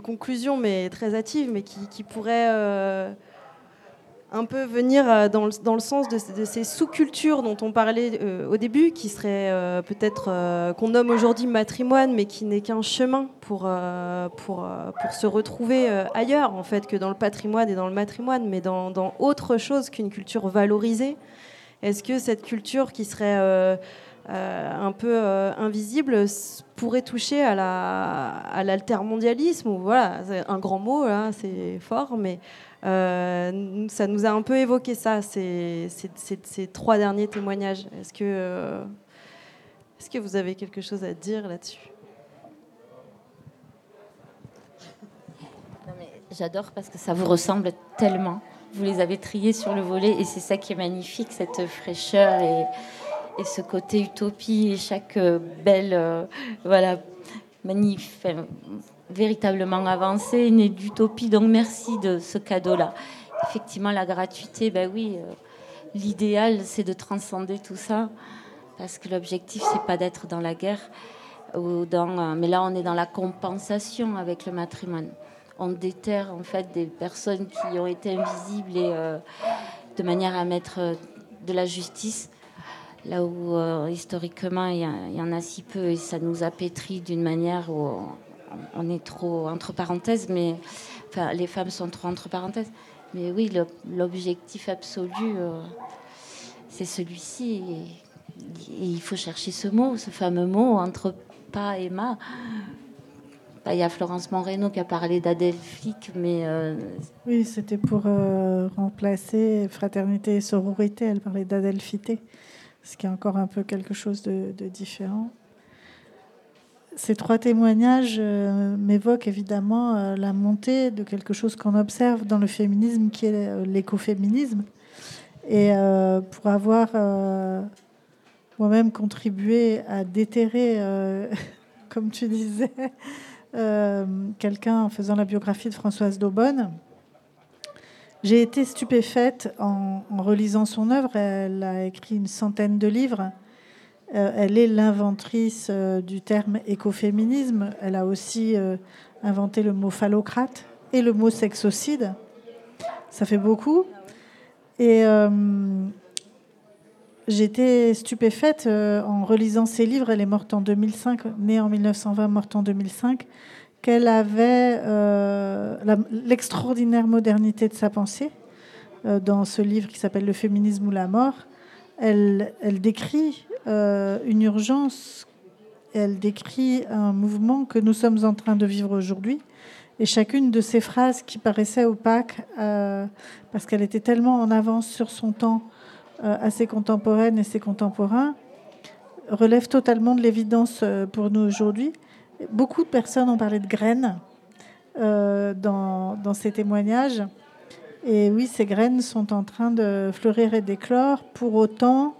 conclusion, mais très hâtive, mais qui, pourrait euh, un peu venir euh, dans le, dans le sens de, ces sous-cultures dont on parlait euh, au début, qui serait peut-être qu'on nomme aujourd'hui matrimoine, mais qui n'est qu'un chemin pour, pour, pour se retrouver ailleurs, en fait, que dans le patrimoine et dans le matrimoine, mais dans, dans autre chose qu'une culture valorisée. Est-ce que cette culture qui serait un peu euh, invisible pourrait toucher à, la, à l'altermondialisme. Voilà, un grand mot, là, c'est fort, mais euh, ça nous a un peu évoqué ça, ces, ces, trois derniers témoignages. Est-ce que, est-ce que vous avez quelque chose à dire là-dessus? J'adore parce que ça vous ressemble tellement. Vous les avez triés sur le volet et c'est ça qui est magnifique, cette fraîcheur et, et ce côté utopie et chaque euh, belle, euh, voilà, magnifique, véritablement avancée, née d'utopie. Donc merci de ce cadeau-là. Effectivement, la gratuité, ben oui, euh, l'idéal, c'est de transcender tout ça, parce que l'objectif, c'est pas d'être dans la guerre, ou dans, mais là, on est dans la compensation avec le matrimoine. On déterre en fait des personnes qui ont été invisibles et de manière à mettre de la justice là où euh, historiquement il y, en a si peu et ça nous a pétri d'une manière où on, est trop entre parenthèses, mais enfin les femmes sont trop entre parenthèses. Mais oui, l'objectif absolu, euh, c'est celui-ci. il faut chercher ce mot, ce fameux mot entre pas et ma. Bah, il y a Florence Moreno qui a parlé d'adelphique, mais... Euh, oui, c'était pour remplacer fraternité et sororité. Elle parlait d'adelphité ce qui est encore un peu quelque chose de, différent. Ces trois témoignages euh, m'évoquent évidemment euh, la montée de quelque chose qu'on observe dans le féminisme, qui est euh, l'écoféminisme. Et pour avoir moi-même contribué à déterrer, comme tu disais, quelqu'un en faisant la biographie de Françoise Daubonne, j'ai été stupéfaite en, relisant son œuvre. Elle a écrit une centaine de livres. Euh, elle est l'inventrice euh, du terme écoféminisme. Elle a aussi euh, inventé le mot phallocrate et le mot sexocide. Ça fait beaucoup. Et j'étais stupéfaite en relisant ses livres. Elle est morte en 2005, née en 1920, morte en 2005 qu'elle avait euh, l'extraordinaire modernité de sa pensée euh, dans ce livre qui s'appelle Le féminisme ou la mort. Elle, décrit euh, une urgence, elle décrit un mouvement que nous sommes en train de vivre aujourd'hui. Et chacune de ces phrases qui paraissaient opaques, parce qu'elle était tellement en avance sur son temps, à ses contemporaines et ses contemporains, relève totalement de l'évidence pour nous aujourd'hui. Beaucoup de personnes ont parlé de graines euh, dans, ces témoignages. Et oui, ces graines sont en train de fleurir et d'éclore. Pour autant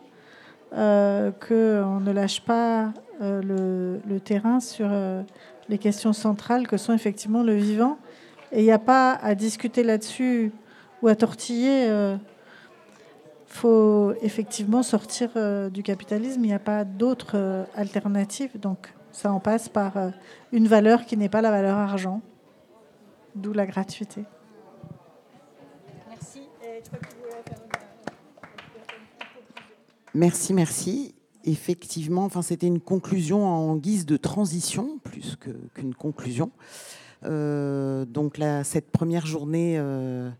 euh, qu'on ne lâche pas euh, le, terrain sur les questions centrales que sont effectivement le vivant. Et il n'y a pas à discuter là-dessus ou à tortiller. Il faut effectivement sortir du capitalisme. Il n'y a pas d'autre alternative. Donc, ça en passe par euh, une valeur qui n'est pas la valeur argent, d'où la gratuité. Merci. Merci, merci. Effectivement, enfin, c'était une conclusion en guise de transition plus qu'une conclusion. Euh, donc là, cette première journée euh,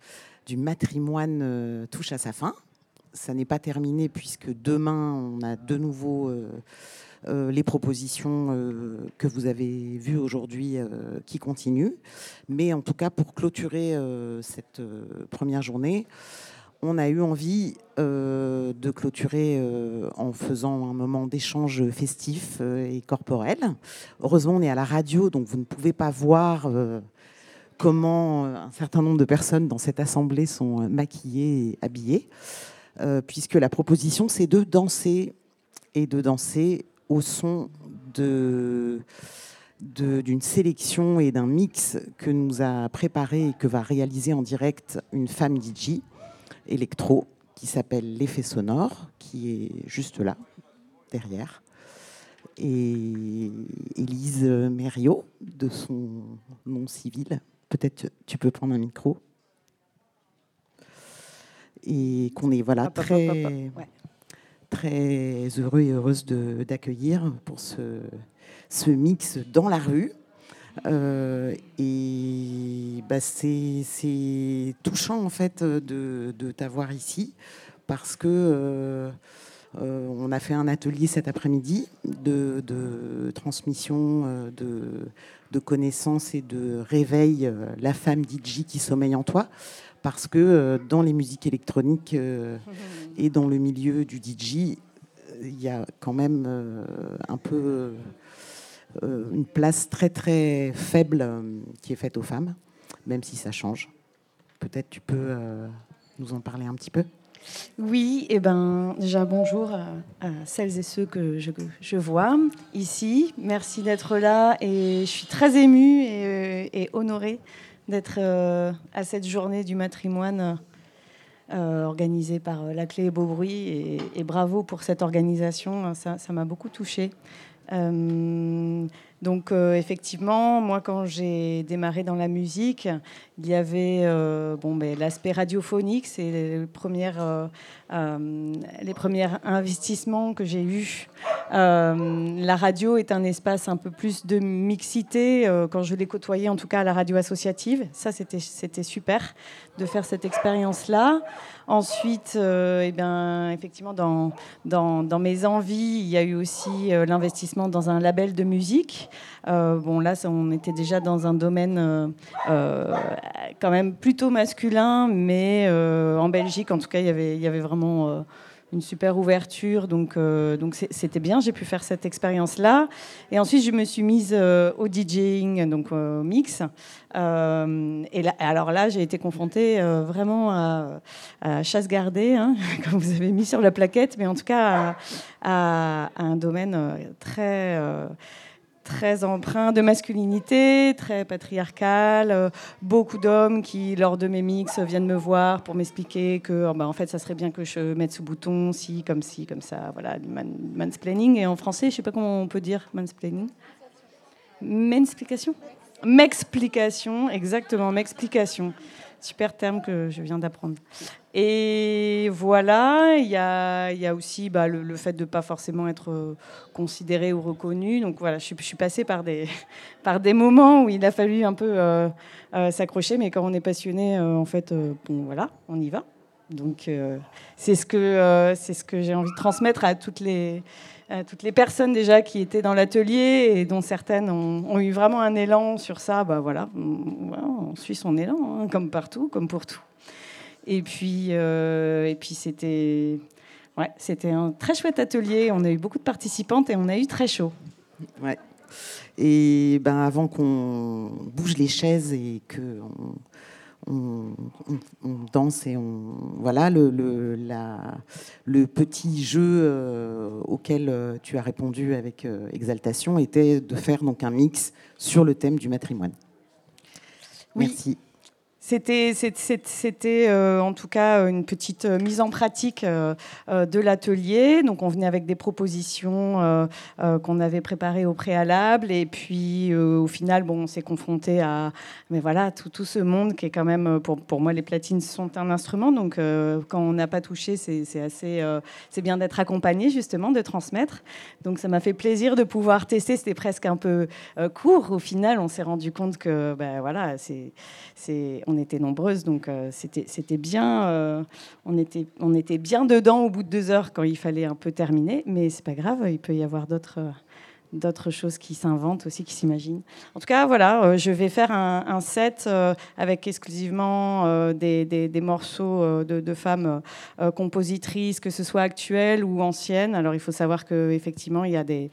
du matrimoine touche à sa fin. Ça n'est pas terminé puisque demain, on a de nouveau euh, les propositions euh, que vous avez vues aujourd'hui euh, qui continuent. Mais en tout cas, pour clôturer cette première journée, on a eu envie de clôturer en faisant un moment d'échange festif et corporel. Heureusement, on est à la radio, donc vous ne pouvez pas voir comment un certain nombre de personnes dans cette assemblée sont maquillées et habillées. puisque la proposition, c'est de danser et de danser au son de d'une sélection et d'un mix que nous a préparé et que va réaliser en direct une femme DJ électro qui s'appelle L'effet sonore, qui est juste là, derrière. Et Élise Mériot, de son nom civil. Peut-être tu peux prendre un micro. Et qu'on est voilà, très, très heureux et heureuse d'accueillir pour ce, ce mix dans la rue. Euh, et bah, c'est touchant en fait de, de t'avoir ici parce que euh, euh, on a fait un atelier cet après-midi de, de, transmission de, de, connaissances et de réveil la femme DJ qui sommeille en toi parce que dans les musiques électroniques et dans le milieu du DJ il y a quand même un peu euh, une place très très faible euh, qui est faite aux femmes, même si ça change. Peut-être tu peux euh, nous en parler un petit peu? Oui, et eh ben, déjà bonjour à, celles et ceux que je, vois ici. Merci d'être là et je suis très émue et, honorée d'être à cette journée du matrimoine organisée par La Clé et Beaubruit et, et, bravo pour cette organisation, ça m'a beaucoup touchée. Euh, donc euh, effectivement, moi quand j'ai démarré dans la musique, il y avait euh, bon, ben, l'aspect radiophonique, c'est les premières, les premiers investissements que j'ai eus. la radio est un espace un peu plus de mixité quand je l'ai côtoyé, en tout cas à la radio associative. Ça, c'était super de faire cette expérience-là. Ensuite, euh, eh bien, effectivement, dans, mes envies, il y a eu aussi euh, l'investissement dans un label de musique. Euh, bon, là, on était déjà dans un domaine quand même plutôt masculin, mais en Belgique, en tout cas, il y avait vraiment une super ouverture. Donc, euh, donc c'était bien. J'ai pu faire cette expérience-là. Et ensuite, je me suis mise euh, au DJing, donc au mix. Euh, et alors là, j'ai été confrontée vraiment à, chasse gardée, hein, comme vous avez mis sur la plaquette, mais en tout cas à un domaine très très empreint de masculinité, très patriarcal. Euh, beaucoup d'hommes qui, lors de mes mix, viennent me voir pour m'expliquer que, oh, bah, en fait, ça serait bien que je mette ce bouton, si, comme si, comme ça. Voilà, du mansplaining. Et en français, je sais pas comment on peut dire mansplaining. M'explication M'explication, exactement, m'explication. Super terme que je viens d'apprendre. Et voilà, il y a, aussi bah, le, fait de ne pas forcément être euh, considéré ou reconnu. Donc voilà, je, suis, passée par des, par des moments où il a fallu un peu euh, euh, s'accrocher, mais quand on est passionné, en fait, voilà, on y va. Donc c'est ce que, c'est ce que j'ai envie de transmettre à toutes les, toutes les personnes déjà qui étaient dans l'atelier et dont certaines ont, eu vraiment un élan sur ça. Bah voilà, on, suit son élan, hein, comme partout, comme pour tout. Et puis, euh, c'était, un très chouette atelier. On a eu beaucoup de participantes et on a eu très chaud. Et ben avant qu'on bouge les chaises et que on, danse et on voilà le, le, la, le petit jeu euh, auquel euh, tu as répondu avec exaltation était de faire donc un mix sur le thème du matrimoine. Oui. Merci. C'était, c'était euh, en tout cas une petite euh, mise en pratique euh, de l'atelier. Donc on venait avec des propositions qu'on avait préparées au préalable, et puis au final, bon, on s'est confronté à, mais voilà, tout, tout, ce monde qui est quand même, pour, pour moi, les platines sont un instrument. Donc quand on n'a pas touché, c'est, assez, c'est bien d'être accompagné justement, de transmettre. Donc ça m'a fait plaisir de pouvoir tester. C'était presque un peu court. Au final, on s'est rendu compte que, ben voilà, c'est, c'est était nombreuses, donc euh, c'était bien. Euh, on, était, on était bien dedans au bout de deux heures quand il fallait un peu terminer, mais c'est pas grave, il peut y avoir d'autres d'autres choses qui s'inventent aussi, qui s'imaginent. En tout cas, voilà, euh, je vais faire un, set euh, avec exclusivement euh, des, morceaux de, femmes compositrices, que ce soit actuelles ou anciennes. Alors, il faut savoir qu'effectivement, il y a des,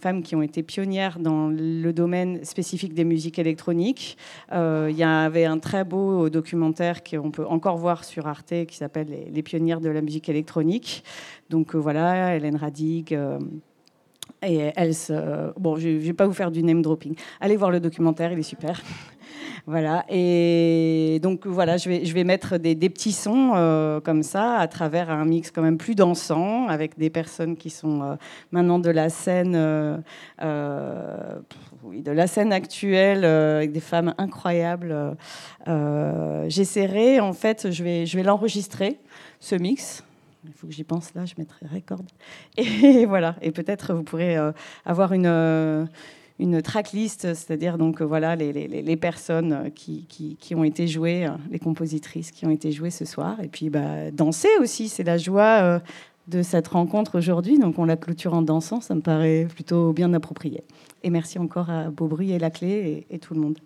femmes qui ont été pionnières dans le domaine spécifique des musiques électroniques. il y avait un très beau documentaire qu'on peut encore voir sur Arte qui s'appelle les, les, pionnières de la musique électronique. Donc voilà, Hélène Radig. Et elle se... Bon, je ne vais pas vous faire du name dropping. Allez voir le documentaire, il est super. voilà. Et donc, voilà, je vais, je vais mettre des, des petits sons euh, comme ça à travers un mix quand même plus dansant avec des personnes qui sont euh, maintenant de la scène, euh, oui, de la scène actuelle avec des femmes incroyables. J'essaierai, en fait, je vais, je vais l'enregistrer, ce mix il faut que j'y pense là, je mettrai record. Et voilà, et peut-être vous pourrez euh, avoir une, euh, une tracklist, c'est-à-dire donc euh, voilà les, les, les personnes qui, qui, qui, ont été jouées, les compositrices qui ont été jouées ce soir, et puis bah, danser aussi, c'est la joie de cette rencontre aujourd'hui, donc on la clôture en dansant, ça me paraît plutôt bien approprié. Et merci encore à Beaubruy et La Clé et tout le monde.